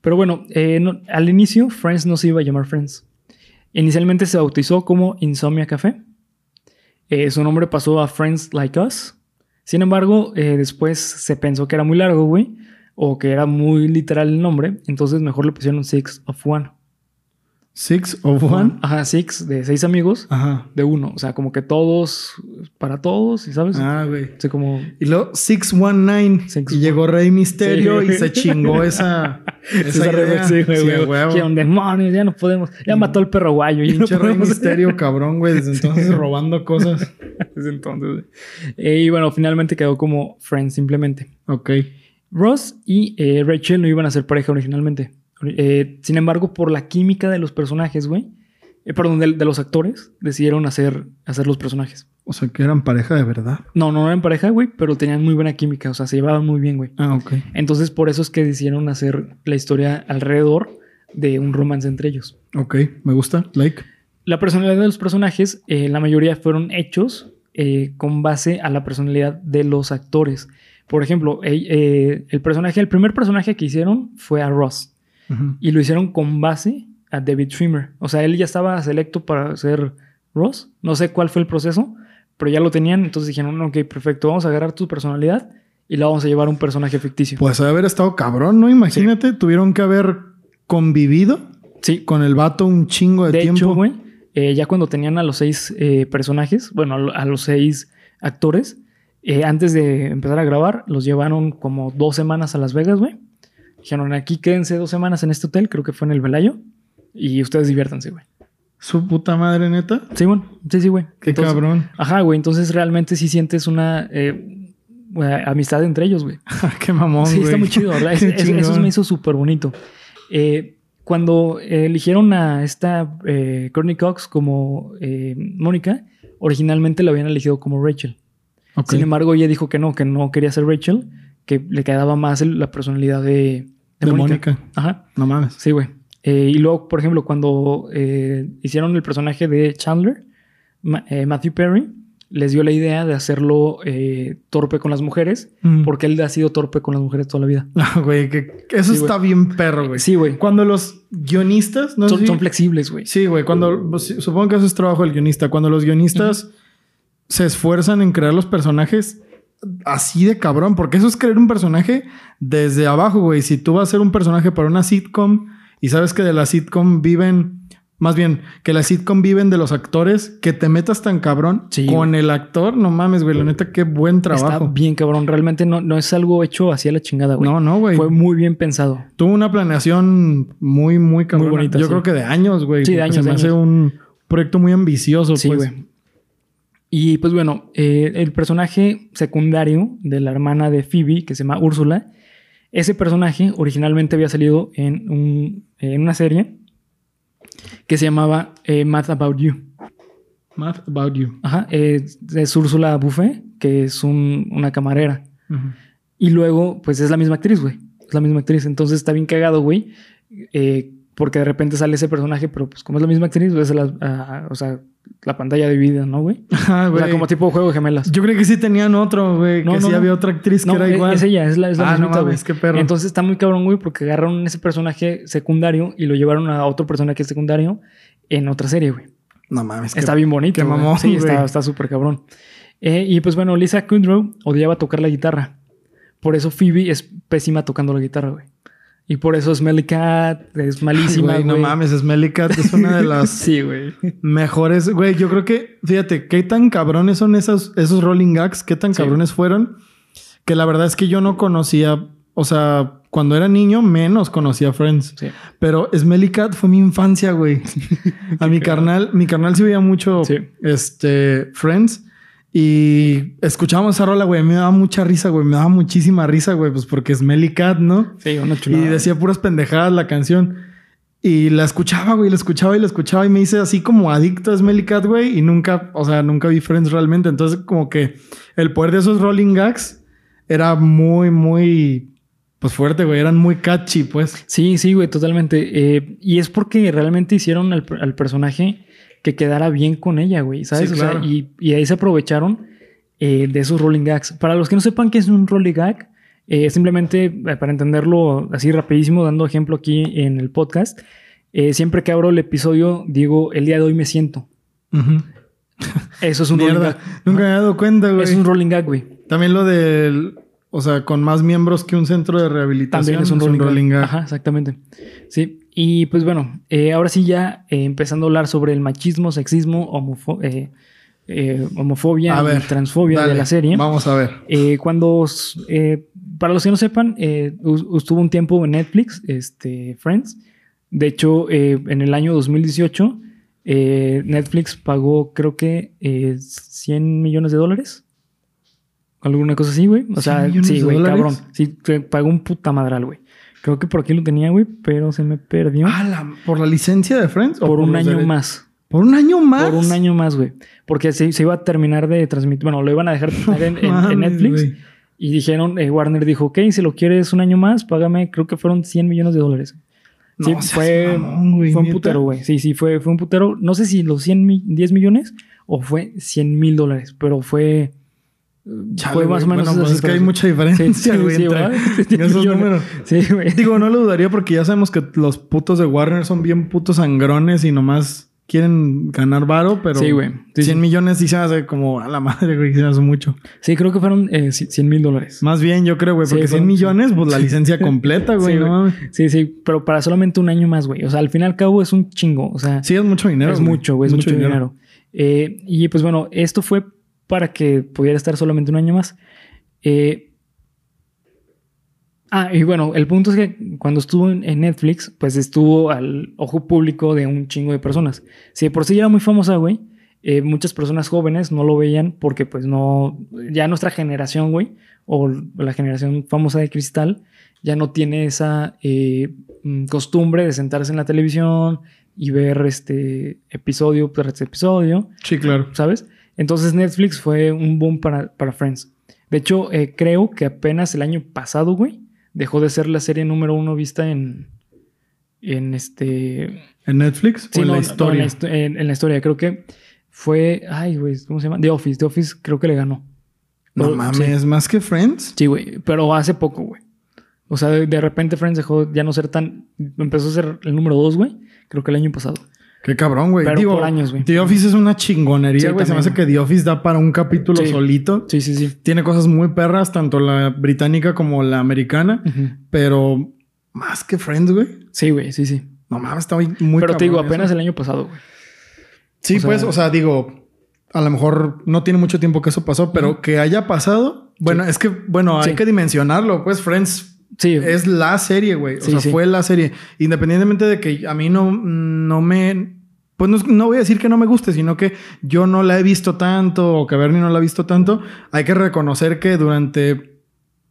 Pero bueno, eh, no- al inicio, Friends no se iba a llamar Friends. Inicialmente se bautizó como Insomnia Café. Eh, su nombre pasó a Friends Like Us. Sin embargo, eh, después se pensó que era muy largo, güey. O que era muy literal el nombre. Entonces mejor le pusieron Six of One. Six of One. Ajá, Six, de seis amigos, Ajá. de uno. O sea, como que todos, para todos, ¿y sabes? Ah, güey. O sea, como... Y luego 619. Six y llegó Rey Misterio Sí. y se chingó esa, [LAUGHS] esa Esa idea. sí, güey, Sí, güey. Que un demonio, ya no podemos. Ya mató al perro guayo. Ya no Pinche Rey. Misterio, [LAUGHS] cabrón, güey. Desde entonces robando cosas. [LAUGHS] Desde entonces. güey. Eh, y bueno, finalmente quedó como Friends simplemente. Ok. Ross y eh, Rachel no iban a ser pareja originalmente. Eh, sin embargo, por la química de los personajes, güey. eh, perdón, de, de los actores, decidieron hacer, hacer los personajes. O sea, que eran pareja de verdad. No, no eran pareja, güey, pero tenían muy buena química. O sea, se llevaban muy bien, güey. Ah, ok. Entonces, por eso es que decidieron hacer la historia alrededor de un romance entre ellos. Ok. Me gusta. Like. La personalidad de los personajes, eh, la mayoría fueron hechos con base a la personalidad de los actores. Por ejemplo, eh, eh, el personaje, el primer personaje que hicieron fue a Ross y lo hicieron con base a David Schwimmer. O sea, él ya estaba selecto para ser Ross. No sé cuál fue el proceso, pero ya lo tenían. Entonces dijeron, ok, perfecto, vamos a agarrar tu personalidad y la vamos a llevar a un personaje ficticio. Pues haber estado cabrón, ¿no? Imagínate, tuvieron que haber convivido sí, con el vato un chingo de, De tiempo. hecho, güey, eh, ya cuando tenían a los seis eh, personajes, bueno, a los seis actores, eh, antes de empezar a grabar, los llevaron como dos semanas a Las Vegas, güey. Dijeron, aquí quédense dos semanas en este hotel, creo que fue en el Velayo, y ustedes diviértanse, güey. Su puta madre, neta. Sí, bueno, sí, sí, güey. Qué Entonces- cabrón. Ajá, güey, entonces realmente sí sientes una eh, amistad entre ellos, güey. [LAUGHS] Qué mamón, Sí, está güey. muy chido, ¿verdad? [LAUGHS] Es- Qué es- eso me hizo súper bonito. Eh, cuando eh, eligieron a esta eh, Courtney Cox como Mónica, originalmente la habían elegido como Rachel. Sin embargo, ella dijo que no, que no quería ser Rachel, que le quedaba más el- la personalidad de, de De Mónica. Ajá, No mames. sí, güey. Eh, y luego, por ejemplo, cuando eh, hicieron el personaje de Chandler, Ma- eh, Matthew Perry les dio la idea de hacerlo torpe con las mujeres, Mm. porque él ha sido torpe con las mujeres toda la vida. [LAUGHS] Ah, güey, que, que eso Sí, güey. está bien perro, güey. Sí, güey. Cuando los guionistas, no Son, si- son flexibles, güey. Sí, güey, cuando supongo que eso es trabajo del guionista, cuando los guionistas se esfuerzan en crear los personajes así de cabrón, porque eso es crear un personaje desde abajo, güey. Si tú vas a ser un personaje para una sitcom y sabes que de la sitcom viven, más bien, que la sitcom viven de los actores, que te metas tan cabrón Sí, con el actor, no mames, güey, la neta, qué buen Está trabajo. bien, cabrón. Realmente no, no es algo hecho así a la chingada, güey. No, no, güey. Fue muy bien pensado. Tuvo una planeación muy, muy cabrón. bonita, Yo sí. creo que de años, güey. Sí, de años, Se me de hace un proyecto muy ambicioso, Sí, pues. güey. Y pues bueno, eh, el personaje secundario de la hermana de Phoebe, que se llama Úrsula, ese personaje originalmente había salido en, un- en una serie que se llamaba eh, Math About You. Math about you. Ajá, es, es Úrsula Buffet, que es un- una camarera. Y luego, pues es la misma actriz, güey. Es la misma actriz. Entonces está bien cagado, güey. eh, porque de repente sale ese personaje, pero pues como es la misma actriz, ves la, ah, o sea, la pantalla dividida, ¿no, güey? [LAUGHS] Ah, O sea, güey. como tipo juego de gemelas. Yo creo que sí tenían otro, güey. No, que no, sí no. había otra actriz que era es, igual. es ella, es la, es la ah, no mismita, güey. mames, qué perro. Entonces está muy cabrón, güey, porque agarraron ese personaje secundario y lo llevaron a otro personaje secundario en otra serie, güey. no mames. Está qué- bien bonito. qué güey. mamón, Sí, está güey. está súper cabrón. Eh, y pues bueno, Lisa Kudrow odiaba tocar la guitarra. Por eso Phoebe es pésima tocando la guitarra, güey. Y por eso Smelly Cat es malísima, Güey, güey. no mames, Smelly Cat es una de las [LAUGHS] Sí, güey. mejores. Güey, yo creo que, fíjate, qué tan cabrones son esos, esos rolling gags, qué tan Sí. cabrones fueron, que la verdad es que yo no conocía, o sea, cuando era niño menos conocía Friends. Sí. Pero Smelly Cat fue mi infancia, güey. [LAUGHS] A mi carnal, mi carnal sí veía mucho Sí. este Friends y escuchábamos esa rola, güey. Me daba mucha risa, güey. Me daba muchísima risa, güey, pues porque Smelly Cat, ¿no? Sí, una Y chulada. decía puras pendejadas la canción. Y la escuchaba, güey, la escuchaba y la escuchaba y me hice así como adicto a Smelly Cat, güey. Y nunca, o sea, nunca vi Friends realmente. Entonces, como que el poder de esos rolling gags era muy, muy, pues fuerte, güey. Eran muy catchy, pues. Sí, sí, güey, totalmente. Eh, y es porque realmente hicieron al, al personaje que quedara bien con ella, güey, ¿sabes? Sí, O sea, y, y ahí se aprovecharon eh, de esos rolling gags. Para los que no sepan qué es un rolling gag, eh, simplemente eh, para entenderlo así rapidísimo, dando ejemplo aquí en el podcast, eh, siempre que abro el episodio digo, el día de hoy me siento. Eso es un [LAUGHS] rolling gag. Nunca me había dado cuenta, güey. Es un rolling gag, güey. También lo del, o sea, con más miembros que un centro de rehabilitación. También es un rolling, gag. Ajá, exactamente. Sí. Y pues bueno, eh, ahora sí ya eh, empezando a hablar sobre el machismo, sexismo, homofo- eh, eh, homofobia ver, y transfobia dale, de la serie. Vamos a ver. Eh, cuando, eh, para los que no sepan, estuvo un tiempo en Netflix, este, Friends. De hecho, eh, en el año 2018, eh, Netflix pagó, creo que, eh, 100 millones de dólares. Alguna cosa así, güey. O 100 sea, sí, güey, cabrón. Sí, pagó un puta madral, güey. Creo que por aquí lo tenía, güey, pero se me perdió. Ah, la- ¿Por la licencia de Friends? o por un año más. ¿Por un año más? Por un año más, güey. Porque se, se iba a terminar de transmitir. Bueno, lo iban a dejar terminar en, en- Netflix. Y dijeron, eh, Warner dijo, ok, si lo quieres un año más, págame, creo que fueron 100 millones de dólares. Sí, No fue, mamón, güey, fue un putero, güey. Sí, sí, fue, fue un putero. No sé si los 100 mi- 10 millones o fue 100 mil dólares, pero fue... Chale, fue más o menos... Bueno, pues es que hay mucha diferencia, Sí, sí, güey, sí. [LAUGHS] 100 [LAUGHS] esos números. Sí, güey. Digo, no lo dudaría porque ya sabemos que los putos de Warner son bien putos sangrones y nomás quieren ganar varo, pero Sí, güey. Sí, 100 sí. millones sí se hace como a la madre, güey, se hace mucho. Sí, creo que fueron eh, 100 mil dólares. Más bien, yo creo, güey, Sí, porque 100 fueron- millones, pues la licencia completa, [LAUGHS] güey, Sí, no güey. Sí, sí, pero para solamente un año más, güey. O sea, al fin y al cabo es un chingo. O sea, Sí, es mucho dinero. es mucho, güey, es mucho, dinero. Eh, y pues bueno, esto fue para que pudiera estar solamente un año más. Eh, ah, y bueno, el punto es que cuando estuvo en, Netflix, pues estuvo al ojo público de un chingo de personas. Si de por sí era muy famosa, güey, eh, muchas personas jóvenes no lo veían porque pues no, ya nuestra generación, güey, o la generación famosa de cristal, ya no tiene esa eh, mm, costumbre de sentarse en la televisión y ver este episodio tras episodio, Sí, claro. ¿sabes? Entonces Netflix fue un boom para, para Friends. De hecho, eh, creo que apenas el año pasado, güey, dejó de ser la serie número uno vista en, en este... ¿En Netflix Sí, o en no, la no, historia? en, la, histo- en- en la historia. Creo que fue... Ay, güey, ¿cómo se llama? The Office. The Office creo que le ganó. No Sí. mames, más que Friends. Sí, güey, pero hace poco, güey. O sea, de, de repente Friends dejó ya no ser tan... Empezó a ser el número dos, güey. Creo que el año pasado. Qué cabrón, güey. Pero Digo, por años, güey. The Office es una chingonería, Sí, güey. Se me hace que The Office da para un capítulo Sí. solito. Sí, sí, sí. Tiene cosas muy perras, tanto la británica como la americana. Pero más que Friends, güey. Sí, güey, sí, sí. No mames, está muy, pero te digo, apenas eso. el año pasado, güey. Sí, o sea- pues, o sea, digo, a lo mejor no tiene mucho tiempo que eso pasó, pero que haya pasado. Bueno, es que, bueno, hay Sí. que dimensionarlo. Pues Friends Sí, es la serie, güey. O Sí, sea, sí. fue la serie. Independientemente de que a mí no, no me. Pues no, no voy a decir que no me guste, sino que yo no la he visto tanto o que Bernie no la ha visto tanto. Hay que reconocer que durante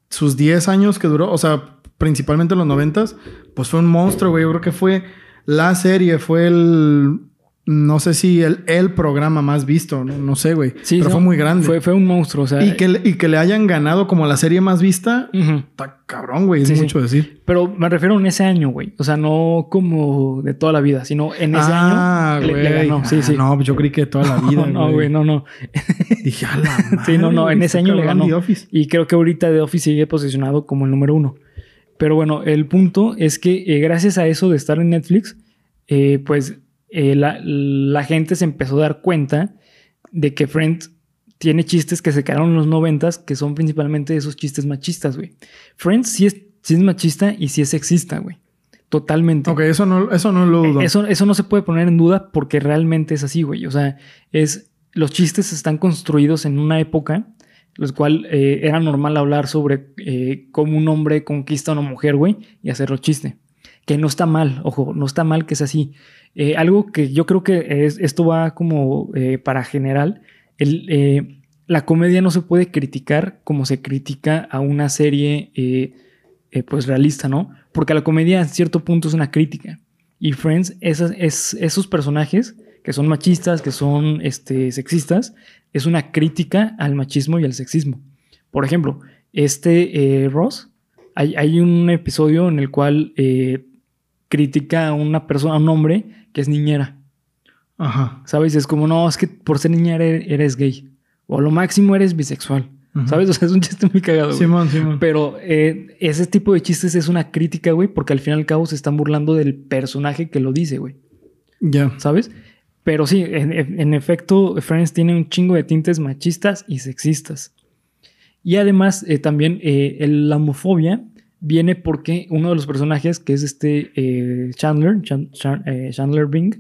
sus 10 años que duró, o sea, principalmente en los 90, pues fue un monstruo, güey. Yo creo que fue la serie, fue el. No sé si el, el programa más visto, no, no sé, güey. sí. pero no, fue muy grande. Fue, fue un monstruo, o sea. y, que, le- y que le hayan ganado como la serie más vista, está cabrón, güey. Es Sí, sí. mucho decir. Pero me refiero en ese año, güey. O sea, no como de toda la vida, sino en ese ah, año le, güey. le ganó. Sí, Ah, sí. No, pues yo creí que toda la [LAUGHS] vida. no, güey, no, no. [LAUGHS] Dije, a la madre. [LAUGHS] Sí, no, no, en ese año le ganó. The Office. Y creo que ahorita The Office sigue posicionado como el número uno. Pero bueno, el punto es que eh, gracias a eso de estar en Netflix, eh, pues eh, la, la gente se empezó a dar cuenta de que Friends tiene chistes que se quedaron en los noventas, que son principalmente esos chistes machistas, güey. Friends sí es, sí es machista y sí es sexista, güey. Totalmente. Ok, eso no, eso no lo dudo. Eh, Eso, eso no se puede poner en duda porque realmente es así, güey. O sea, es, los chistes están construidos en una época, los cual eh, era normal hablar sobre eh, cómo un hombre conquista a una mujer, güey, y hacerlo chiste. Que no está mal, ojo, no está mal que es así. Eh, algo que yo creo que es, esto va como eh, para general. Eh, la comedia no se puede criticar como se critica a una serie pues realista, ¿no? Porque la comedia a cierto punto es una crítica. Y Friends, esos personajes que son machistas, que son este, sexistas, es una crítica al machismo y al sexismo. Por ejemplo, este Ross, hay, un episodio en el cual critica a una persona, a un hombre que es niñera. Ajá. ¿Sabes? Es como, no, es que por ser niñera eres, eres gay. O a lo máximo eres bisexual. ¿Sabes? [LAUGHS] O sea, es un chiste muy cagado. güey. Simón, Simón. Pero eh, ese tipo de chistes es una crítica, güey, porque al fin y al cabo se están burlando del personaje que lo dice, güey. Ya. ¿Sabes? Pero sí, en, en efecto, Friends tiene un chingo de tintes machistas y sexistas. Y además, eh, también eh, el- la homofobia viene porque uno de los personajes, que es este eh, Chandler, Chan- Chan- eh, Chandler Bing,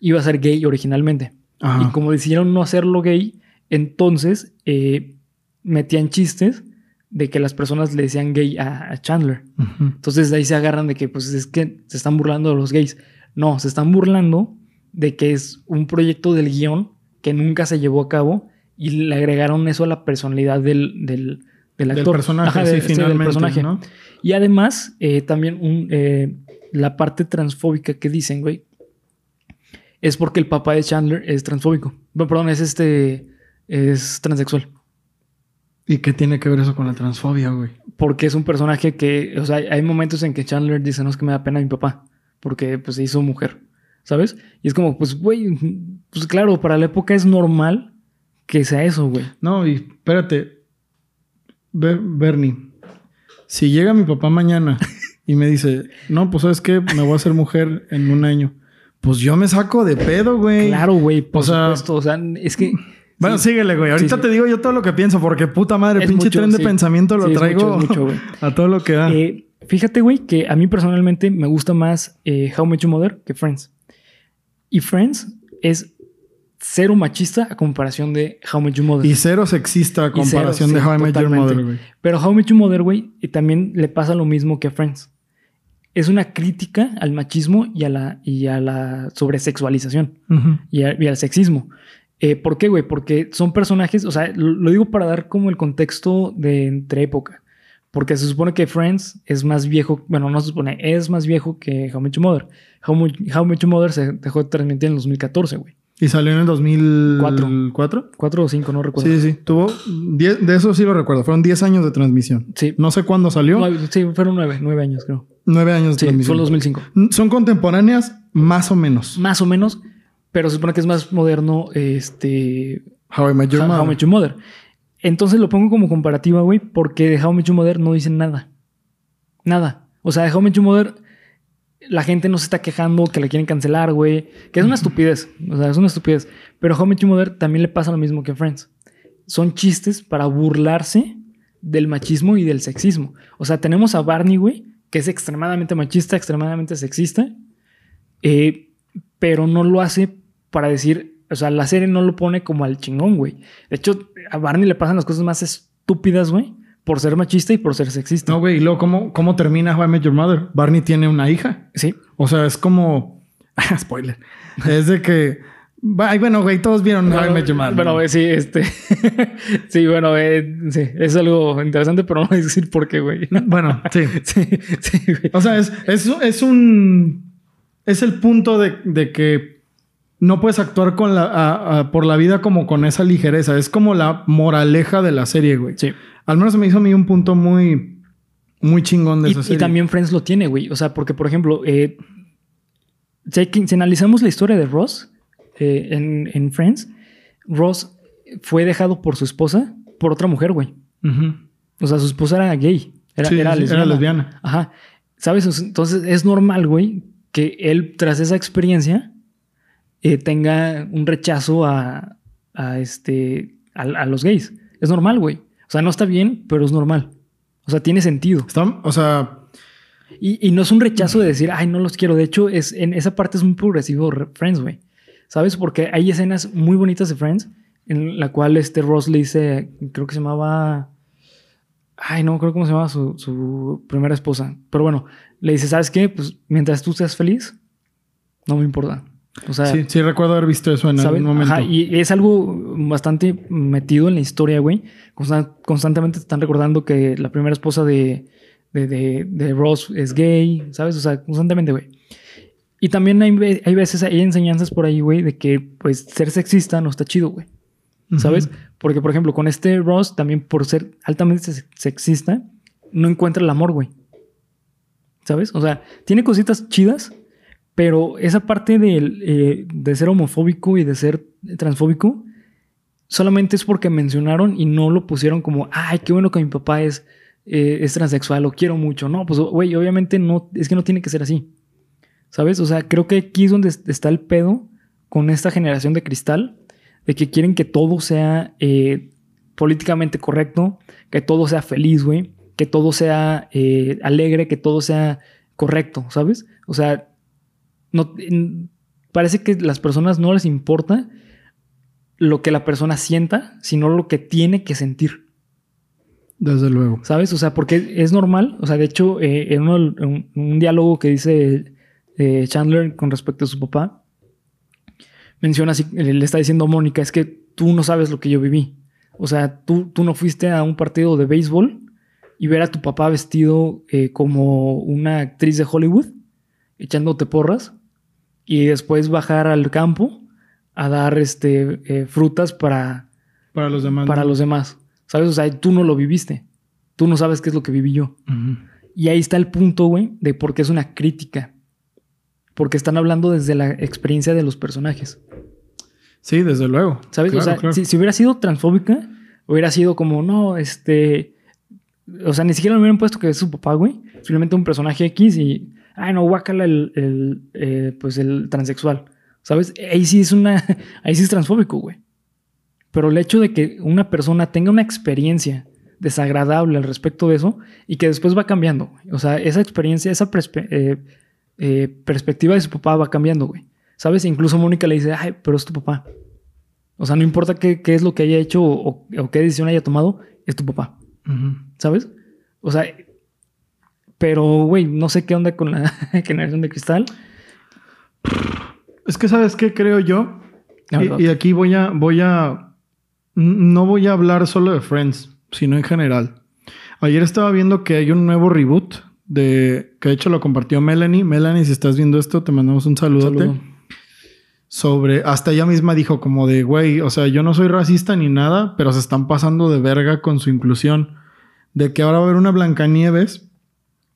iba a ser gay originalmente. Ajá. Y como decidieron no hacerlo gay, entonces eh, metían chistes de que las personas le decían gay a, a Chandler. Entonces de ahí se agarran de que pues es que se están burlando de los gays. No, se están burlando de que es un proyecto del guion que nunca se llevó a cabo y le agregaron eso a la personalidad del, del, del Del actor. personaje, Ajá, sí, de- sí, del finalmente, personaje. ¿no? Y además, eh, también un, eh, la parte transfóbica que dicen, güey, es porque el papá de Chandler es transfóbico. Bueno, perdón, es este. Es transexual. ¿Y qué tiene que ver eso con la transfobia, güey? Porque es un personaje que. O sea, hay momentos en que Chandler dice, no es que me da pena mi papá. Porque pues se hizo mujer. ¿Sabes? Y es como, pues, güey, pues claro, para la época es normal que sea eso, güey. No, y espérate. Ber- Bernie, si llega mi papá mañana y me dice, no, pues sabes qué, me voy a hacer mujer en un año. Pues yo me saco de pedo, güey. Claro, güey, por O sea- supuesto. O sea, es que. Bueno, sí, síguele, güey. Ahorita sí. te digo yo todo lo que pienso, porque puta madre, Es pinche mucho, tren de pensamiento lo es traigo mucho, es mucho, güey. [LAUGHS] a todo lo que da. Eh, fíjate, güey, que a mí personalmente me gusta más eh, How Your Mother que Friends. Y Friends es cero machista a comparación de How Met Your Mother. y cero sexista a cero, comparación de sí, How I Met Your. Mother, güey. Pero How Met Your Mother, güey, y también le pasa lo mismo que a Friends. Es una crítica al machismo y a la, y a la sobresexualización y, a- y al sexismo. Eh, ¿Por qué, güey? Porque son personajes, o sea, lo, lo digo para dar como el contexto de entre época. Porque se supone que Friends es más viejo, bueno, no se supone, es más viejo que How Met Your Mother. How, How I Met Your Mother se dejó de transmitir en el 2014, güey. Y salió en el 2004. Cuatro o cinco, no recuerdo. Sí, sí, tuvo 10, de eso sí lo recuerdo, fueron 10 años de transmisión. Sí. No sé cuándo salió, sí, fueron nueve, nueve años, creo. 9 años de Sí, fue transmisión. el 2005. Son contemporáneas más o menos. Más o menos, pero se supone que es más moderno este, How I Met Your How, How I Mother. Met Your Mother. Entonces lo pongo como comparativa, güey, porque de How I Met Your Mother no dicen nada. Nada. O sea, de How I Met Your Mother la gente no se está quejando que la quieren cancelar, güey. Que es una estupidez. O sea, es una estupidez. Pero Met Your Mother también le pasa lo mismo que Friends. Son chistes para burlarse del machismo y del sexismo. O sea, tenemos a Barney, güey, que es extremadamente machista, extremadamente sexista. eh, pero no lo hace para decir, o sea, la serie no lo pone como al chingón, güey. De hecho, a Barney le pasan las cosas más estúpidas, güey, por ser machista y por ser sexista. No, güey, y luego, ¿cómo, ¿cómo termina How I Met Your Mother? Barney tiene una hija. Sí, O sea, es como. [LAUGHS] Spoiler. Es de que. Ay, bueno, güey, todos vieron How I Met Your Mother. Bueno, ¿no? eh, sí, este. [LAUGHS] sí, bueno, eh, sí, es algo interesante, pero no voy a decir por qué, güey. Bueno, [LAUGHS] sí. sí, sí, güey. O sea, es, es, es un. Es el punto de, de que no puedes actuar con la, a- a- por la vida como con esa ligereza. Es como la moraleja de la serie, güey. Sí. Al menos me hizo a mí un punto muy. Muy chingón de Y, esa y serie. también Friends lo tiene, güey. O sea, porque, por ejemplo, eh, si, analizamos la historia de Ross eh, en, en Friends, Ross fue dejado por su esposa por otra mujer, güey. O sea, su esposa era gay. Era, Sí, era sí, lesbiana. era lesbiana. Ajá. ¿Sabes? Entonces es normal, güey, que él, tras esa experiencia, eh, tenga un rechazo a, a este, a, a los gays. Es normal, güey. O sea, no está bien, pero es normal. O sea, tiene sentido. Está- o sea, Y, y no es un rechazo de decir, ay, no los quiero. De hecho, es, en esa parte es muy progresivo re- Friends, güey. ¿Sabes? Porque hay escenas muy bonitas de Friends en la cual este Ross le dice, creo que se llamaba... Ay, no, creo cómo se llamaba su, su primera esposa. Pero bueno, le dice, ¿sabes qué? Pues mientras tú seas feliz, no me importa. O sea, sí, sí recuerdo haber visto eso en ¿saben? algún momento. Ajá, y es algo bastante metido en la historia, güey. Constan- constantemente te están recordando que la primera esposa de, de, de- de Ross es gay, ¿sabes? O sea, constantemente, güey. Y también hay, ve- hay veces, hay enseñanzas por ahí, güey, de que pues ser sexista no está chido, güey. ¿Sabes? Porque, por ejemplo, con este Ross, también por ser altamente se- sexista, no encuentra el amor, güey. ¿Sabes? O sea, tiene cositas chidas, pero esa parte del, eh, de ser homofóbico y de ser transfóbico solamente es porque mencionaron y no lo pusieron como, ay, qué bueno que mi papá es, eh, es transexual, lo quiero mucho. No, pues, güey, obviamente no, es que no tiene que ser así. ¿Sabes? O sea, creo que aquí es donde está el pedo con esta generación de cristal, de que quieren que todo sea eh, políticamente correcto, que todo sea feliz, güey, que todo sea eh, alegre, que todo sea correcto, ¿sabes? O sea, no, parece que las personas no les importa lo que la persona sienta, sino lo que tiene que sentir. Desde luego. ¿Sabes? O sea, porque es normal. O sea, de hecho, eh, en, un, diálogo que dice eh, Chandler con respecto a su papá, menciona así, le está diciendo a Mónica, es que tú no sabes lo que yo viví. O sea, tú, tú no fuiste a un partido de béisbol y ver a tu papá vestido eh, como una actriz de Hollywood, echándote porras, y después bajar al campo a dar este, eh, frutas para, para los demás. Para los demás. ¿Sabes? O sea, tú no lo viviste. Tú no sabes qué es lo que viví yo. Y ahí está el punto, güey, de por qué es una crítica. Porque están hablando desde la experiencia de los personajes. Sí, desde luego. ¿Sabes? o sea, Si, hubiera sido transfóbica, hubiera sido como, no, este. O sea, ni siquiera le hubieran puesto que es su papá, güey. Simplemente un personaje X y. Ay, no, guácala el, el eh, pues el transexual. ¿Sabes? Ahí sí es una. [LAUGHS] Ahí sí es transfóbico, güey. Pero el hecho de que una persona tenga una experiencia desagradable al respecto de eso y que después va cambiando. O sea, esa experiencia, esa eh, eh, perspectiva de su papá va cambiando, güey. ¿Sabes? Incluso Mónica le dice, ay, pero es tu papá. O sea, no importa qué, es lo que haya hecho o, qué decisión haya tomado, es tu papá. ¿Sabes? O sea, pero, güey, no sé qué onda con la [LAUGHS] generación de cristal. Es que, ¿sabes qué creo yo? Y, aquí voy a, voy a. No voy a hablar solo de Friends, sino en general. Ayer estaba viendo que hay un nuevo reboot de. que de hecho lo compartió Melanie. Melanie, si estás viendo esto, te mandamos un saludote sobre, hasta ella misma dijo como de, güey, o sea, yo no soy racista ni nada, pero se están pasando de verga con su inclusión. De que ahora va a haber una Blancanieves,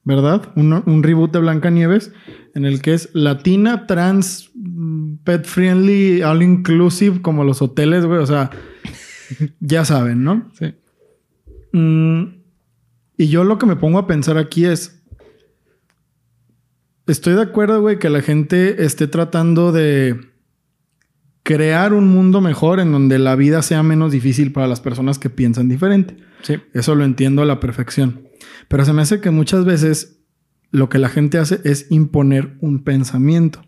¿verdad? Un, reboot de Blancanieves en el que es latina, trans, pet friendly, all inclusive, como los hoteles, güey, o sea, [LAUGHS] ya saben, ¿no? Sí. Mm, y yo lo que me pongo a pensar aquí es, estoy de acuerdo, güey, que la gente esté tratando de crear un mundo mejor en donde la vida sea menos difícil para las personas que piensan diferente. Sí. Eso lo entiendo a la perfección. Pero se me hace que muchas veces lo que la gente hace es imponer un pensamiento.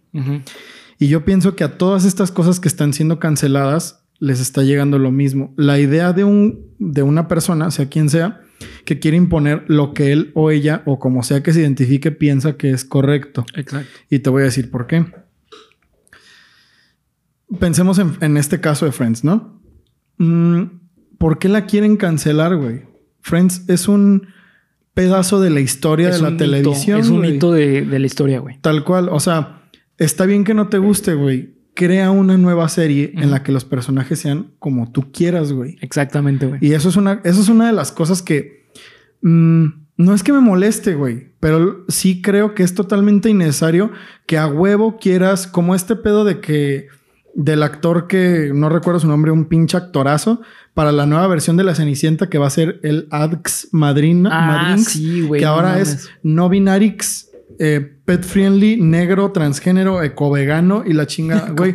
Y yo pienso que a todas estas cosas que están siendo canceladas les está llegando lo mismo. La idea de, un, de una persona, sea quien sea, que quiere imponer lo que él o ella o como sea que se identifique piensa que es correcto. Exacto. Y te voy a decir por qué pensemos en, este caso de Friends, ¿no? Mm, ¿Por qué la quieren cancelar, güey? Friends es un pedazo de la historia de la televisión. Es un hito de, la historia, güey. Tal cual. O sea, está bien que no te guste, güey. Crea una nueva serie en la que los personajes sean como tú quieras, güey. Exactamente, güey. Y eso es una, eso es una de las cosas que mm, no es que me moleste, güey, pero sí creo que es totalmente innecesario que a huevo quieras, como este pedo de que del actor que no recuerdo su nombre, un pinche actorazo, para la nueva versión de la Cenicienta que va a ser el Adx Madrina, ah, que ahora es no binarix, eh, pet friendly, negro, transgénero, ecovegano y la chinga, [LAUGHS] güey.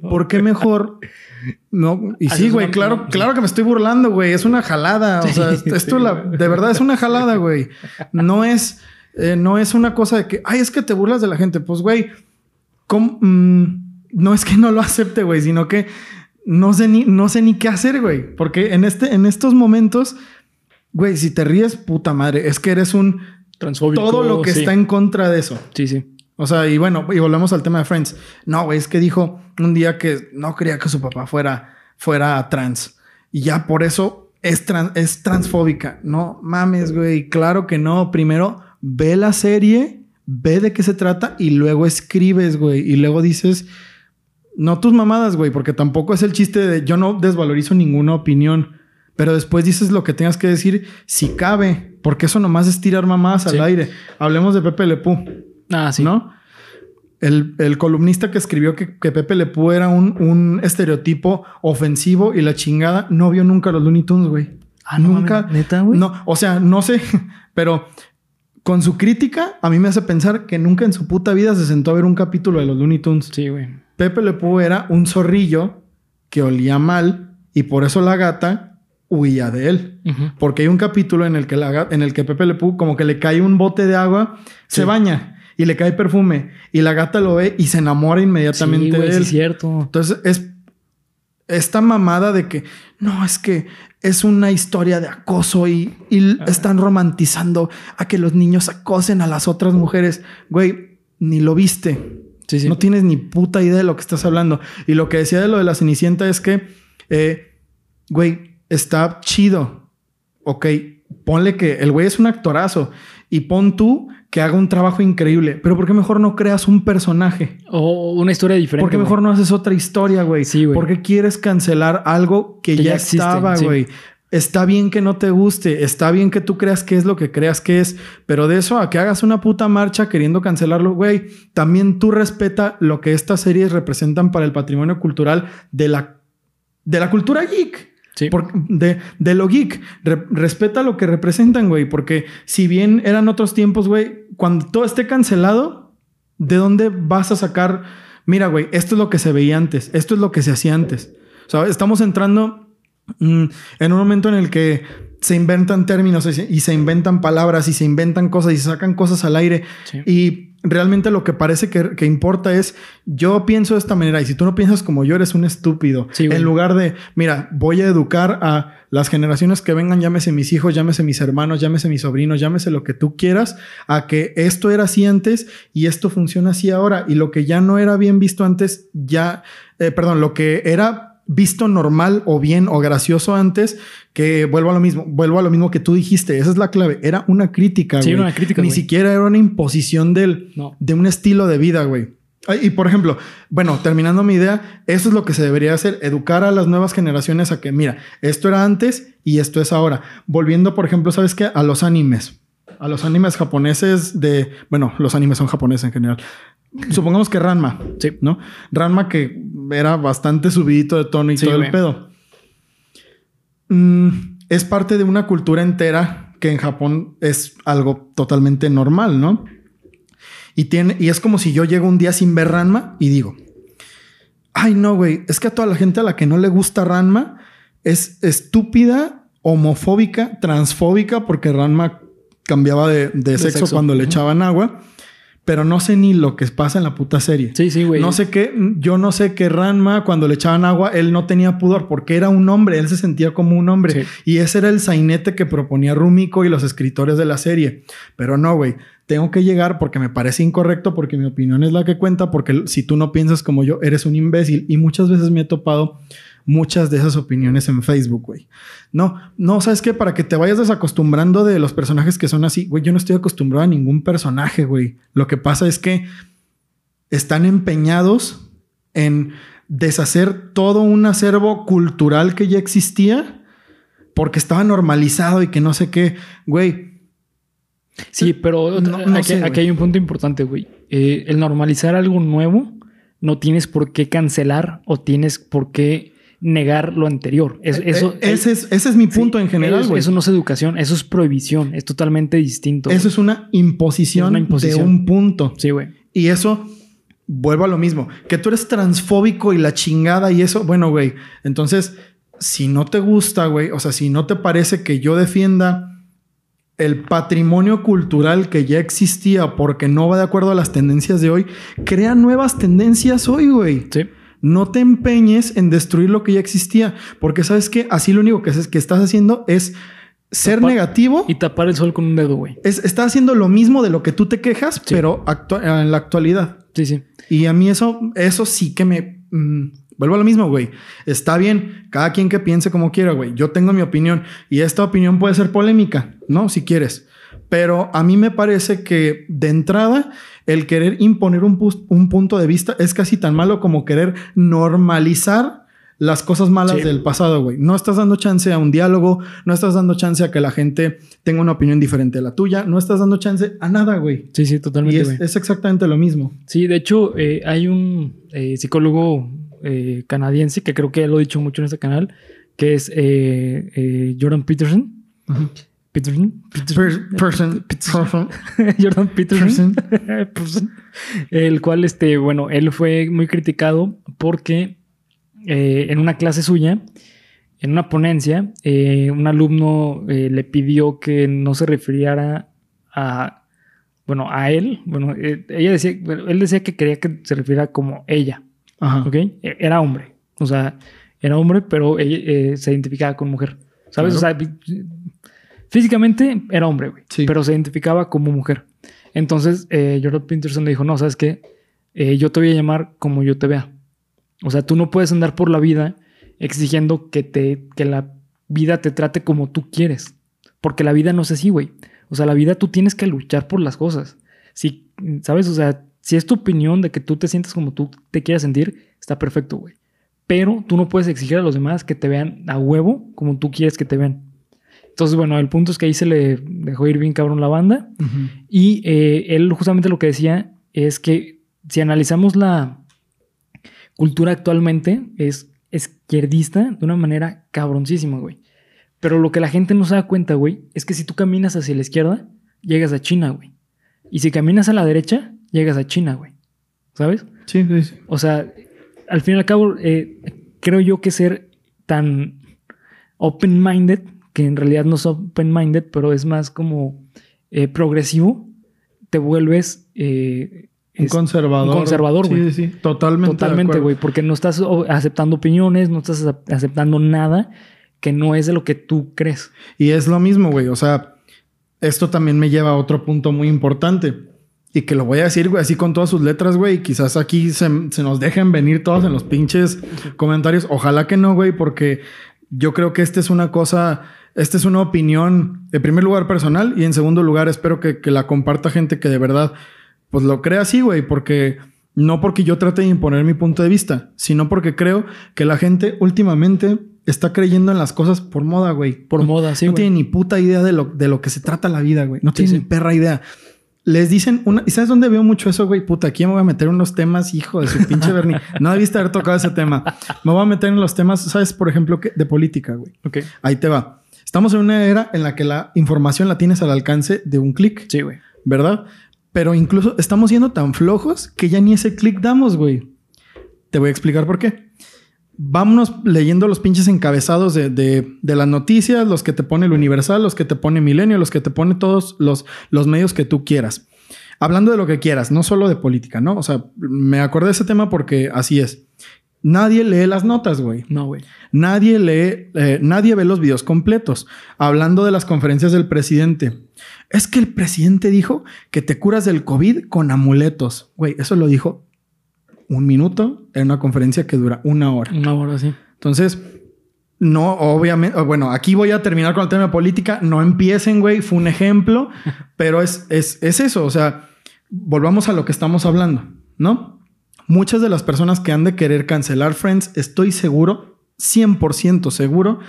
¿Por qué mejor? No, y sí, güey, claro, claro que me estoy burlando, güey. Es una jalada. O sea, esto de verdad es una jalada, güey. No es, eh, no es una cosa de que, ay, es que te burlas de la gente. Pues, güey, ¿cómo? Mm, no es que no lo acepte, güey, sino que no sé ni, no sé ni qué hacer, güey. Porque en, este, en estos momentos, güey, si te ríes, puta madre, es que eres un transfóbico. Todo lo que está en contra de eso. Sí, sí. O sea, y bueno, y volvemos al tema de Friends. No, güey, es que dijo un día que no quería que su papá fuera, fuera trans. Y ya por eso es, es transfóbica. No mames, güey. Claro que no. Primero ve la serie, ve de qué se trata y luego escribes, güey. Y luego dices no tus mamadas, güey, porque tampoco es el chiste de yo no desvalorizo ninguna opinión. Pero después dices lo que tengas que decir si cabe, porque eso nomás es tirar mamadas al aire. Hablemos de Pepe Lepú. Ah, sí. ¿No? El, columnista que escribió que, Pepe Lepú era un, un, estereotipo ofensivo y la chingada no vio nunca los Looney Tunes, güey. Ah, nunca. Neta, güey. No, o sea, no sé, [LAUGHS] pero con su crítica a mí me hace pensar que nunca en su puta vida se sentó a ver un capítulo de los Looney Tunes. Sí, güey. Pepe Le Pew era un zorrillo que olía mal y por eso la gata huía de él. Porque hay un capítulo en el que, la en el que Pepe Le Pew como que le cae un bote de agua, se Sí. baña y le cae perfume y la gata lo ve y se enamora inmediatamente Sí, güey, de sí él. es cierto. Entonces es esta mamada de que no, es que es una historia de acoso y, y están romantizando a que los niños acosen a las otras mujeres. Güey, ni lo viste. Sí, sí. No tienes ni puta idea de lo que estás hablando. Y lo que decía de lo de la Cenicienta es que, eh, güey, está chido. Ok, ponle que el güey es un actorazo y pon tú que haga un trabajo increíble. Pero ¿por qué mejor no creas un personaje? O una historia diferente. ¿Por qué güey. mejor no haces otra historia, güey? Sí, güey. ¿Por qué quieres cancelar algo que, Que ya, ya existe, estaba, sí. güey? Está bien que no te guste, está bien que tú creas que es lo que creas que es, pero de eso a que hagas una puta marcha queriendo cancelarlo, güey, también tú respeta lo que estas series representan para el patrimonio cultural de la, de la cultura geek. Sí. Por- de, de lo geek. Re- respeta lo que representan, güey. Porque si bien eran otros tiempos, güey, cuando todo esté cancelado, ¿de dónde vas a sacar? Mira, güey, esto es lo que se veía antes. Esto es lo que se hacía antes. O sea, estamos entrando en un momento en el que se inventan términos y se, inventan palabras y se inventan cosas y se sacan cosas al aire. Sí. Y realmente lo que parece que, que importa es, yo pienso de esta manera y si tú no piensas como yo, eres un estúpido. Sí, en lugar de, mira, voy a educar a las generaciones que vengan, llámese mis hijos, llámese mis hermanos, llámese mis sobrinos, llámese lo que tú quieras, a que esto era así antes y esto funciona así ahora. Y lo que ya no era bien visto antes, ya, eh, perdón, lo que era visto normal o bien o gracioso antes, que vuelvo a lo mismo, vuelvo a lo mismo que tú dijiste, esa es la clave, era una crítica, Sí, güey. era una crítica, Ni güey. siquiera era una imposición del, No. de un estilo de vida, güey. Y por ejemplo, bueno, terminando mi idea, eso es lo que se debería hacer, educar a las nuevas generaciones a que, mira, esto era antes y esto es ahora. Volviendo, por ejemplo, ¿sabes qué? A los animes. A los animes japoneses de, bueno, los animes son japoneses en general. Supongamos que Ranma, Sí. ¿no? Ranma que era bastante subidito de tono y Sí, todo el pedo. Mm, es parte de una cultura entera que en Japón es algo totalmente normal, ¿no? Y, tiene, y es como si yo llego un día sin ver Ranma y digo, ay no, güey, es que a toda la gente a la que no le gusta Ranma es estúpida, homofóbica, transfóbica, porque Ranma cambiaba de, de sexo, sexo. cuando le echaban agua, pero no sé ni lo que pasa en la puta serie. Sí, sí, güey. No sé qué, yo no sé que Ranma cuando le echaban agua, él no tenía pudor porque era un hombre, él se sentía como un hombre. Sí. Y ese era el sainete que proponía Rumiko y los escritores de la serie. Pero no, güey, tengo que llegar porque me parece incorrecto, porque mi opinión es la que cuenta, porque si tú no piensas como yo, eres un imbécil. Y muchas veces me he topado muchas de esas opiniones en Facebook, güey. No, no, ¿sabes qué? Para que te vayas desacostumbrando de los personajes que son así, güey, yo no estoy acostumbrado a ningún personaje, güey. Lo que pasa es que están empeñados en deshacer todo un acervo cultural que ya existía porque estaba normalizado y que no sé qué, güey. Sí, pero No- no aquí, sé, güey. aquí hay un punto importante, güey. Eh, el normalizar algo nuevo no tienes por qué cancelar o tienes por qué negar lo anterior. Es- eso, Eh, ese, es, ese es mi sí, punto en general, eso-. Eso no es educación, eso es prohibición, es totalmente distinto. Eso es una imposición, Es una imposición. de un punto. Sí, güey. Y eso, vuelvo a lo mismo, que tú eres transfóbico y la chingada y eso, bueno, güey, entonces, si no te gusta, güey, o sea, si no te parece que yo defienda el patrimonio cultural que ya existía porque no va de acuerdo a las tendencias de hoy, crea nuevas tendencias hoy, güey. Sí. No te empeñes en destruir lo que ya existía, porque sabes que así lo único que, haces- que estás haciendo es ser Tapar- negativo. Y tapar el sol con un dedo, güey. Es, estás haciendo lo mismo de lo que tú te quejas, Sí. pero en la actualidad. Sí, sí. Y a mí eso, eso sí que me... mm, vuelvo a lo mismo, güey. Está bien, cada quien que piense como quiera, güey. Yo tengo mi opinión y esta opinión puede ser polémica, ¿no? Si quieres. Pero a mí me parece que de entrada el querer imponer un, punto de vista es casi tan malo como querer normalizar las cosas malas Sí. del pasado, güey. No estás dando chance a un diálogo, no estás dando chance a que la gente tenga una opinión diferente a la tuya, no estás dando chance a nada, güey. Sí, sí, Y totalmente, es, güey. es exactamente lo mismo. Sí, de hecho, eh, hay un eh, psicólogo eh, canadiense que creo que ya lo he dicho mucho en este canal, que es Jordan Peterson. Peterson. Peterson. person, person, [LAUGHS] Jordan Peterson. [LAUGHS] person. El cual, este, bueno, él fue muy criticado porque eh, en una clase suya en una ponencia, eh, un alumno eh, le pidió que no se refiriera a, bueno, a él. Bueno, ella decía, él decía que quería que se refiriera como ella. Ajá. ¿Ok? E- Era hombre. O sea, era hombre, pero ella, se identificaba con mujer. ¿Sabes? Claro. O sea, físicamente era hombre, güey. Sí. Pero se identificaba como mujer. Entonces, eh, Jordan Peterson le dijo, no, ¿sabes qué? Eh, yo te voy a llamar como yo te vea. O sea, tú no puedes andar por la vida exigiendo que, te, que la vida te trate como tú quieres. Porque la vida no es así, güey. O sea, la vida tú tienes que luchar por las cosas. Si, ¿sabes? O sea, si es tu opinión de que tú te sientes como tú te quieras sentir, está perfecto, güey. Pero tú no puedes exigir a los demás que te vean a huevo como tú quieres que te vean. Entonces, bueno, el punto es que ahí se le dejó ir bien cabrón la banda. Y eh, él justamente lo que decía es que si analizamos la cultura actualmente, es izquierdista de una manera cabroncísima, güey. Pero lo que la gente no se da cuenta, güey, es que si tú caminas hacia la izquierda, llegas a China, güey. Y si caminas a la derecha, llegas a China, güey. ¿Sabes? Sí, sí, sí. O sea, al fin y al cabo, eh, creo yo que ser tan open-minded, que en realidad no es open-minded, pero es más como eh, progresivo, te vuelves eh, Un conservador. un conservador, güey. Sí, sí, sí. Totalmente. totalmente, güey, porque no estás aceptando opiniones, no estás acep- aceptando nada que no es de lo que tú crees. Y es lo mismo, güey. O sea, esto también me lleva a otro punto muy importante. Y que lo voy a decir, güey, así con todas sus letras, güey. Quizás aquí se, se nos dejen venir todos en los pinches comentarios. Ojalá que no, güey, porque yo creo que esta es una cosa, esta es una opinión, en primer lugar, personal. Y en segundo lugar, espero que, que la comparta gente que de verdad, pues lo crea así, güey, porque no porque yo trate de imponer mi punto de vista, sino porque creo que la gente últimamente está creyendo en las cosas por moda, güey. Por moda, sí, no güey. tiene ni puta idea de lo, de lo que se trata la vida, güey. No Sí, tiene sí. ni perra idea. Les dicen una... ¿Y sabes dónde veo mucho eso, güey? Puta, aquí me voy a meter unos temas, hijo de su pinche Bernie. [LAUGHS] No debiste haber tocado ese tema. Me voy a meter en los temas, ¿sabes? Por ejemplo, que de política, güey. Ok. Ahí te va. Estamos en una era en la que la información la tienes al alcance de un clic, Sí, güey. ¿verdad? Pero incluso estamos siendo tan flojos que ya ni ese clic damos, güey. Te voy a explicar por qué. Vámonos leyendo los pinches encabezados de, de- de las noticias, los que te pone el Universal, los que te pone Milenio, los que te pone todos los, los medios que tú quieras. Hablando de lo que quieras, no solo de política, ¿no? O sea, me acordé de ese tema porque así es. Nadie lee las notas, güey. No, güey. Nadie lee, eh, nadie ve los videos completos. Hablando de las conferencias del presidente. Es que el presidente dijo que te curas del COVID con amuletos. Güey, eso lo dijo un minuto en una conferencia que dura una hora. Una hora sí. Entonces, no, obviamente, bueno, aquí voy a terminar con el tema de política. No empiecen, güey, fue un ejemplo, [LAUGHS] pero es, es, es eso. O sea, volvamos a lo que estamos hablando, ¿no? Muchas de las personas que han de querer cancelar Friends, estoy seguro, 100% seguro,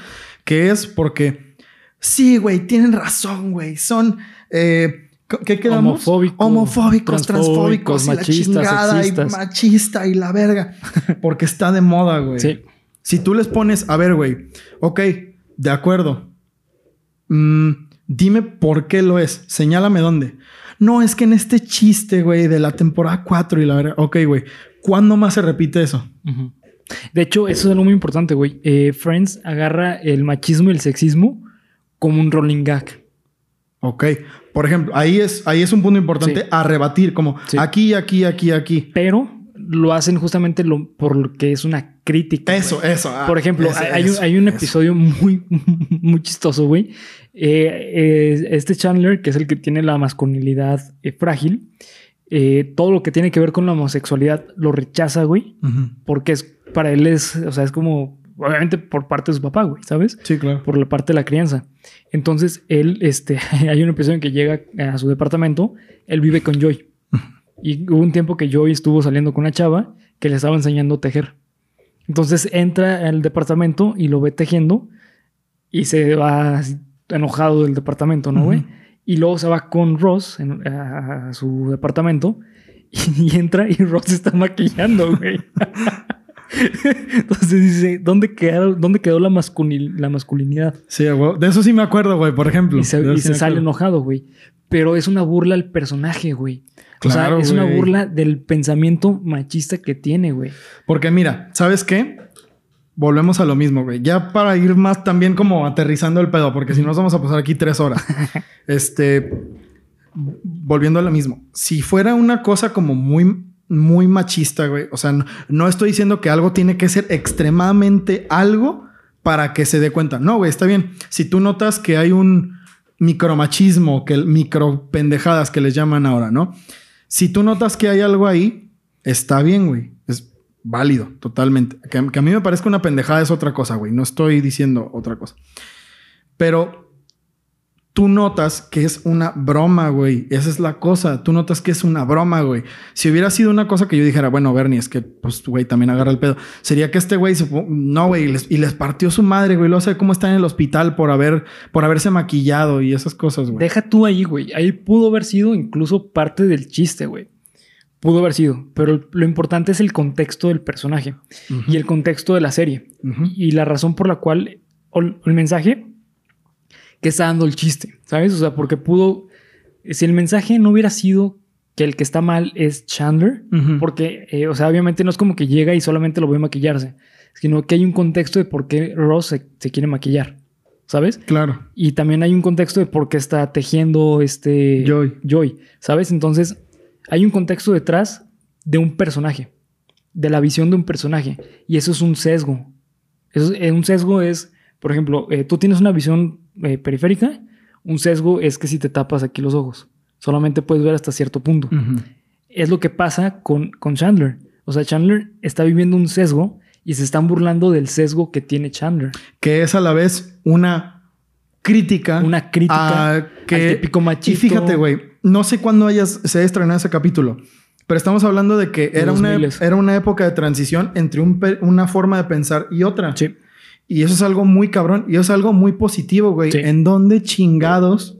que es porque, sí, güey, tienen razón, güey, son... Eh, ¿Qué quedamos? Homofóbicos, Homofóbicos, transfóbicos, y la chingada, y sexistas. machista y la verga. [LAUGHS] Porque está de moda, güey. Sí. Si tú les pones, a ver, güey, ok, de acuerdo. Mm, dime por qué lo es. Señálame dónde. No, es que en este chiste, güey, de la temporada 4 y la verdad. Ok, güey. ¿Cuándo más se repite eso? De hecho, eso es algo muy importante, güey. Eh, Friends agarra el machismo y el sexismo como un rolling gag. Ok. Por ejemplo, ahí es, ahí es un punto importante Sí. a rebatir, como Sí. aquí, aquí, aquí, aquí. Pero lo hacen justamente lo, por lo que es una crítica. Eso, güey. eso. ah, Por ejemplo, hay, un, eso, hay un eso. episodio muy, [LAUGHS] muy chistoso, güey. Eh, eh, este Chandler, que es el que tiene la masculinidad eh, frágil, eh, todo lo que tiene que ver con la homosexualidad lo rechaza, güey. Porque es, para él es, o sea, es como, obviamente por parte de su papá, güey, ¿sabes? Sí, claro. por la parte de la crianza. Entonces, él, este, [LAUGHS] hay un episodio en que llega a su departamento, él vive con Joy. Y hubo un tiempo que Joy estuvo saliendo con una chava que le estaba enseñando a tejer. Entonces entra al departamento y lo ve tejiendo y se va enojado del departamento, ¿no, güey? Y luego se va con Ross en- a, a su departamento [LAUGHS] y, entra y Ross está maquillando, güey. [LAUGHS] Entonces dice, ¿dónde quedó, dónde quedó la, masculin- la masculinidad? Sí, güey. De eso sí me acuerdo, güey, por ejemplo. Y se, y sí se sale enojado, güey. Pero es una burla al personaje, güey. O sea, es una burla del pensamiento machista que tiene, güey. Porque mira, ¿sabes qué? volvemos a lo mismo, güey. Ya para ir más también como aterrizando el pedo, porque si no nos vamos a pasar aquí tres horas. [LAUGHS] este, volviendo a lo mismo. Si fuera una cosa como muy, muy machista, güey. O sea, no, no estoy diciendo que algo tiene que ser extremadamente algo para que se dé cuenta. No, güey, está bien. Si tú notas que hay un micromachismo, que micro pendejadas que les llaman ahora, ¿no? Si tú notas que hay algo ahí, está bien, güey. Es válido, totalmente. Que, a mí me parezca una pendejada es otra cosa, güey. No estoy diciendo otra cosa. Pero tú notas que es una broma, güey. Esa es la cosa. Tú notas que es una broma, güey. Si hubiera sido una cosa que yo dijera, bueno, Bernie, es que, pues, güey, también agarra el pedo. Sería que este güey se... No, güey, y les, partió su madre, güey. Lo sé cómo está en el hospital por, haber, por haberse maquillado y esas cosas, güey. Deja tú ahí, güey. Ahí pudo haber sido incluso parte del chiste, güey. Pudo haber sido, pero lo importante es el contexto del personaje y el contexto de la serie y la razón por la cual el mensaje que está dando el chiste, ¿sabes? O sea, porque pudo, si el mensaje no hubiera sido que el que está mal es Chandler, porque, eh, o sea, obviamente no es como que llega y solamente lo ve maquillarse, sino que hay un contexto de por qué Ross se, quiere maquillar, ¿sabes? Claro. Y también hay un contexto de por qué está tejiendo este Joy, Joy ¿sabes? Entonces, hay un contexto detrás de un personaje, de la visión de un personaje, y eso es un sesgo. Eso, eh, un sesgo es, por ejemplo, eh, tú tienes una visión eh, periférica, un sesgo es que si te tapas aquí los ojos, solamente puedes ver hasta cierto punto. Es lo que pasa con, con Chandler. O sea, Chandler está viviendo un sesgo y se están burlando del sesgo que tiene Chandler. Que es a la vez una crítica. Una crítica que, al típico machito. Y fíjate, güy, no sé cuándo hayas, se haya estrenado ese capítulo, pero estamos hablando de que era, una, era una época de transición entre una forma de pensar y otra. Sí. Y eso es algo muy cabrón. Y eso es algo muy positivo, güey. ¿En dónde chingados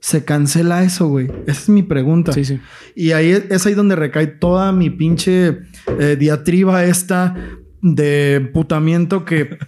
se cancela eso, güey? Esa es mi pregunta. Sí, sí. Y ahí es ahí donde recae toda mi pinche eh, diatriba esta de putamiento que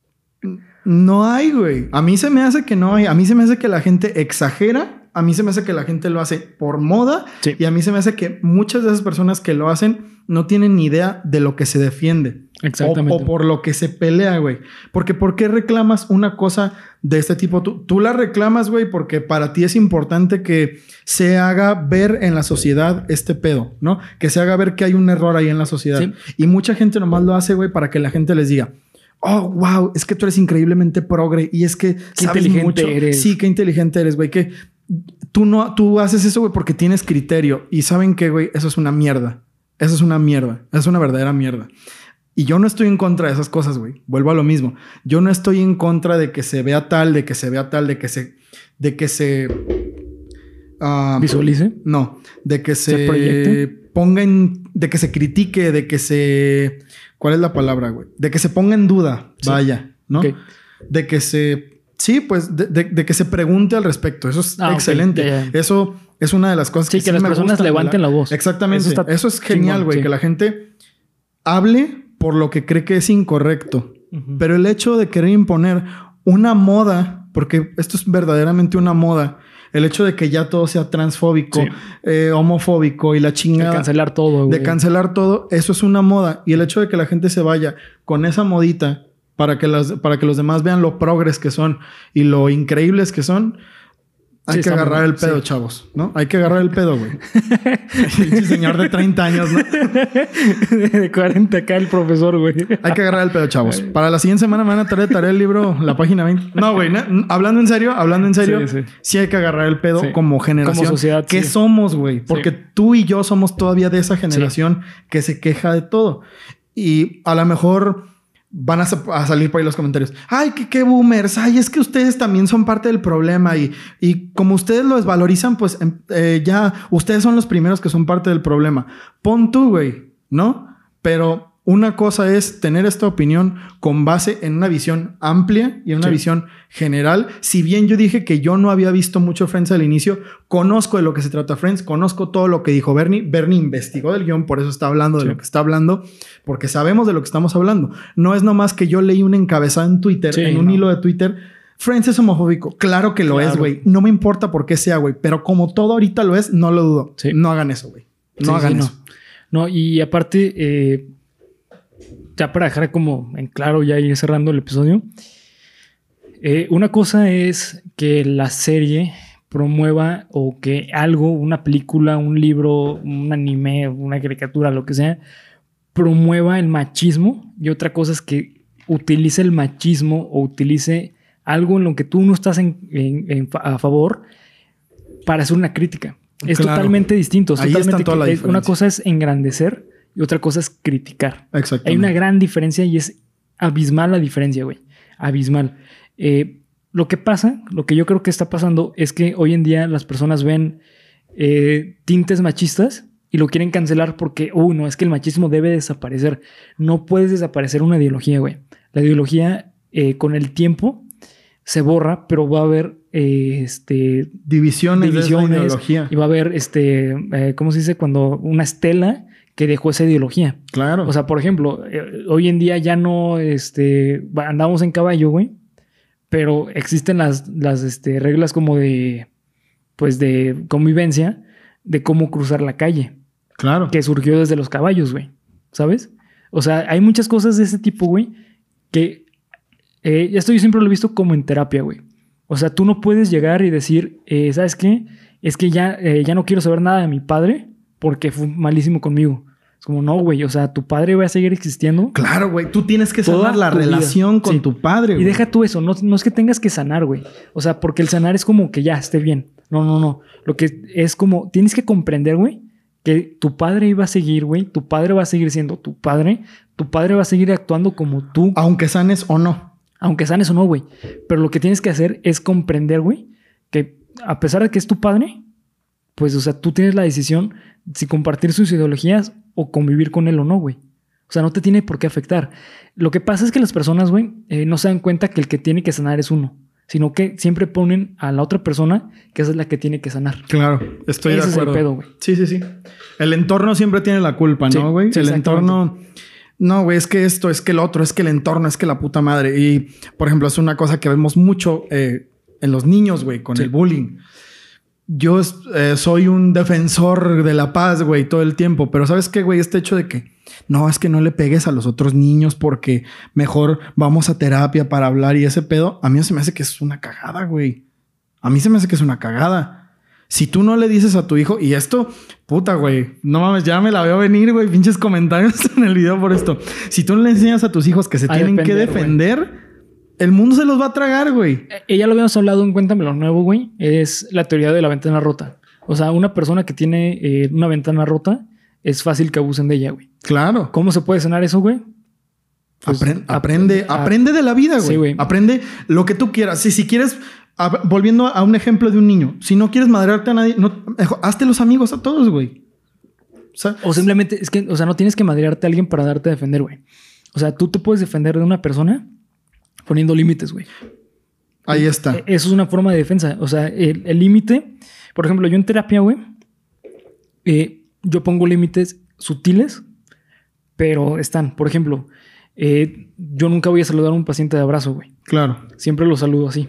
[LAUGHS] no hay, güey. A mí se me hace que no hay. A mí se me hace que la gente exagera. A mí se me hace que la gente lo hace por moda. Y a mí se me hace que muchas de esas personas que lo hacen no tienen ni idea de lo que se defiende. Exactamente. O, por lo que se pelea, güey. Porque ¿por qué reclamas una cosa de este tipo? Tú, tú la reclamas, güey, porque para ti es importante que se haga ver en la sociedad este pedo, ¿no? Que se haga ver que hay un error ahí en la sociedad. Y mucha gente nomás lo hace, güey, para que la gente les diga, oh, wow, es que tú eres increíblemente progre y es que qué inteligente eres. Sí, qué inteligente eres, güey. Que tú no, tú haces eso, güey, porque tienes criterio. Y saben que, güey, eso es una mierda. Eso es una mierda. Es una verdadera mierda. Y yo no estoy en contra de esas cosas, güey. Vuelvo a lo mismo. Yo no estoy en contra de que se vea tal, de que se vea tal, de que se. de que se. Ah, ¿Visualice? No. De que se, ponga en. de que se critique, de que se. ¿Cuál es la palabra, güey? De que se ponga en duda. Vaya, ¿no? De que se. Sí, pues de, que se pregunte al respecto. Eso es ah, excelente. Eso es una de las cosas que, que las personas levanten la, voz. Exactamente. Eso, es genial, güey. Que la gente hable por lo que cree que es incorrecto. Pero el hecho de querer imponer una moda, porque esto es verdaderamente una moda, el hecho de que ya todo sea transfóbico, eh, homofóbico y la chingada. De cancelar todo. De cancelar todo, eso es una moda. Y el hecho de que la gente se vaya con esa modita para que, las, para que los demás vean lo progres que son y lo increíbles que son, hay que agarrar el pedo, chavos, ¿no? Hay que agarrar el pedo, güey. [LAUGHS] señor de 30 años, ¿no? [LAUGHS] de 40 acá el profesor, güey. Hay que agarrar el pedo, chavos. Para la siguiente semana me van a traer tarea el libro, la página 20. No, güey, hablando en serio, hablando en serio, sí, hay que agarrar el pedo como generación. Como sociedad. ¿Qué somos, güey? Porque tú y yo somos todavía de esa generación que se queja de todo. Y a lo mejor van a, salir por ahí los comentarios. Ay, qué, qué boomers. Ay, es que ustedes también son parte del problema y, y como ustedes lo desvalorizan, pues em, eh, ya ustedes son los primeros que son parte del problema. Pon tú, güey, ¿no? Pero una cosa es tener esta opinión con base en una visión amplia y en una visión general. Si bien yo dije que yo no había visto mucho Friends al inicio, conozco de lo que se trata Friends, conozco todo lo que dijo Bernie. Bernie investigó del guion, por eso está hablando de lo que está hablando, porque sabemos de lo que estamos hablando. No es nomás que yo leí un encabezado en Twitter, en un hilo de Twitter. Friends es homofóbico. Claro que lo es, güey. No me importa por qué sea, güey. Pero como todo ahorita lo es, no lo dudo. No hagan eso, güey. No hagan eso. No. no, y aparte, eh, ya para dejar como en claro, ya ir cerrando el episodio. Eh, una cosa es que la serie promueva o que algo, una película, un libro, un anime, una caricatura, lo que sea, promueva el machismo. Y otra cosa es que utilice el machismo o utilice algo en lo que tú no estás en, a favor para hacer una crítica. Es totalmente distinto. Es totalmente, una cosa es engrandecer y otra cosa es criticar. Hay una gran diferencia y es abismal la diferencia, güey. Abismal. Eh, lo que pasa, lo que yo creo que está pasando es que hoy en día las personas ven eh, tintes machistas y lo quieren cancelar porque, uh, no, es que el machismo debe desaparecer. No puedes desaparecer una ideología, güey. La ideología eh, con el tiempo se borra, pero va a haber este, divisiones, de ideología. Y va a haber, este, ¿cómo se dice? Cuando una estela que dejó esa ideología. Claro. O sea, por ejemplo, hoy en día ya no este, andamos en caballo, güey pero existen las, las este, reglas como de, pues de convivencia, de cómo cruzar la calle. Claro. Que surgió desde los caballos, güey. ¿Sabes? O sea, hay muchas cosas de ese tipo, güey, que eh, esto yo siempre lo he visto como en terapia, güey. O sea, tú no puedes llegar y decir, eh, ¿sabes qué? Es que ya, eh, ya no quiero saber nada de mi padre porque fue malísimo conmigo. Es como, no, güey, o sea, tu padre va a seguir existiendo. Claro, güey, tú tienes que sanar la relación con tu padre. Y deja tú eso, no, no es que tengas que sanar, güey. O sea, porque el sanar es como que ya esté bien. No, no, no. Lo que es como, tienes que comprender, güey, que tu padre iba a seguir, güey. Tu padre va a seguir siendo tu padre. Tu padre va a seguir actuando como tú. Aunque sanes o no. Aunque sanes o no, güey. Pero lo que tienes que hacer es comprender, güey, que a pesar de que es tu padre, pues, o sea, tú tienes la decisión si compartir sus ideologías o convivir con él o no, güey. O sea, no te tiene por qué afectar. Lo que pasa es que las personas, güey, eh, no se dan cuenta que el que tiene que sanar es uno, sino que siempre ponen a la otra persona que esa es la que tiene que sanar. Claro, estoy de acuerdo. Es el pedo, güey. Sí, sí, sí. El entorno siempre tiene la culpa, ¿no, güey? el entorno. No, güey, es que esto, es que el otro, es que el entorno, es que la puta madre. Y, por ejemplo, es una cosa que vemos mucho eh, en los niños, güey, con el bullying yo eh, soy un defensor de la paz, güey, todo el tiempo. Pero ¿sabes qué, güey? Este hecho de que no, es que no le pegues a los otros niños porque mejor vamos a terapia para hablar y ese pedo, a mí se me hace que es una cagada, güey. A mí se me hace que es una cagada. Si tú no le dices a tu hijo, y esto, puta, güey, no mames, ya me la veo venir, güey, pinches comentarios [LAUGHS] en el video por esto. Si tú no le enseñas a tus hijos que se tienen que defender, el mundo se los va a tragar, güey. Ella eh, lo habíamos hablado en Cuéntame lo Nuevo, güey. Es la teoría de la ventana rota. O sea, una persona que tiene eh, una ventana rota, es fácil que abusen de ella, güey. Claro. ¿Cómo se puede sanar eso, güey? Pues, aprende, aprende de la vida, güey. Sí, güey. Aprende lo que tú quieras. Si, si quieres, volviendo a un ejemplo de un niño, si no quieres madrearte a nadie, no, hazte los amigos a todos, güey. O, sea, o simplemente, es que, o sea, no tienes que madrearte a alguien para darte a defender, güey. O sea, tú te puedes defender de una persona poniendo límites, güey. Ahí está. E-, eso es una forma de defensa. O sea, el límite, por ejemplo, yo en terapia, güey, eh, yo pongo límites sutiles, pero están. Por ejemplo, eh, yo nunca voy a saludar a un paciente de abrazo, güey. Claro. Siempre lo saludo así.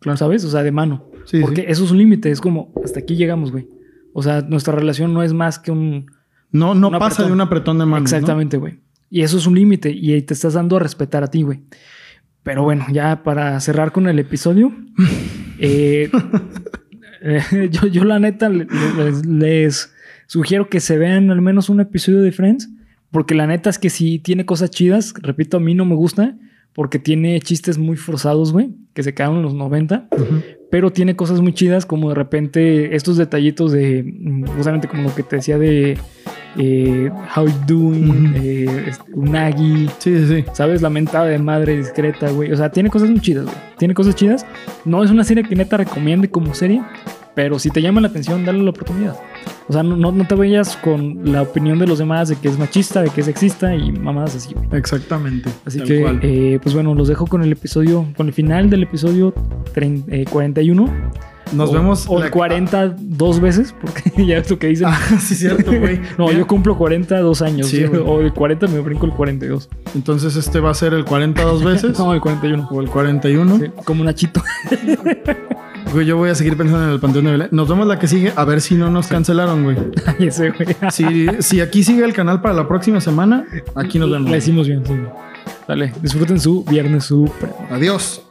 Claro. ¿Sabes? O sea, de mano. Sí, Porque eso es un límite. Es como, hasta aquí llegamos, güey. O sea, nuestra relación no es más que un... No, no pasa de un apretón de mano. Exactamente, güey. Y eso es un límite y te estás dando a respetar a ti, güey. Pero bueno, ya para cerrar con el episodio, [LAUGHS] eh, eh, [LAUGHS] yo, la neta les, sugiero que se vean al menos un episodio de Friends, porque la neta es que si tiene cosas chidas, repito, a mí no me gusta, porque tiene chistes muy forzados, güey, que se quedaron en los 90, pero tiene cosas muy chidas como de repente estos detallitos de, mm, justamente como lo que te decía de eh, How You Doing, eh, Unagi. Sí, sí, sí. ¿Sabes? La mentada de madre discreta, güey. O sea, tiene cosas muy chidas, güey. Tiene cosas chidas. No es una serie que neta recomiende como serie, pero si te llama la atención, dale la oportunidad. O sea, no, no te vayas con la opinión de los demás de que es machista, de que es sexista y mamadas así. Güey. Exactamente. Así que, eh, pues bueno, los dejo con el episodio, con el final del episodio 41. Nos vemos. O el 40 dos veces, porque [LAUGHS] ya es lo que dicen. Ah, sí, cierto, güey. [LAUGHS] no, yo cumplo 42 años. Sí, o el 40 me brinco el 42. Entonces, este va a ser el 42 veces. [LAUGHS] no, el 41. O el 41. Sí, como Nachito. Güey, yo voy a seguir pensando en el Panteón de Belén. Nos vemos la que sigue, a ver si no nos cancelaron, güey. Ay, ese, güey. Si, si aquí sigue el canal para la próxima semana, aquí nos vemos. La hicimos bien, sí. Dale, disfruten su viernes súper. Adiós.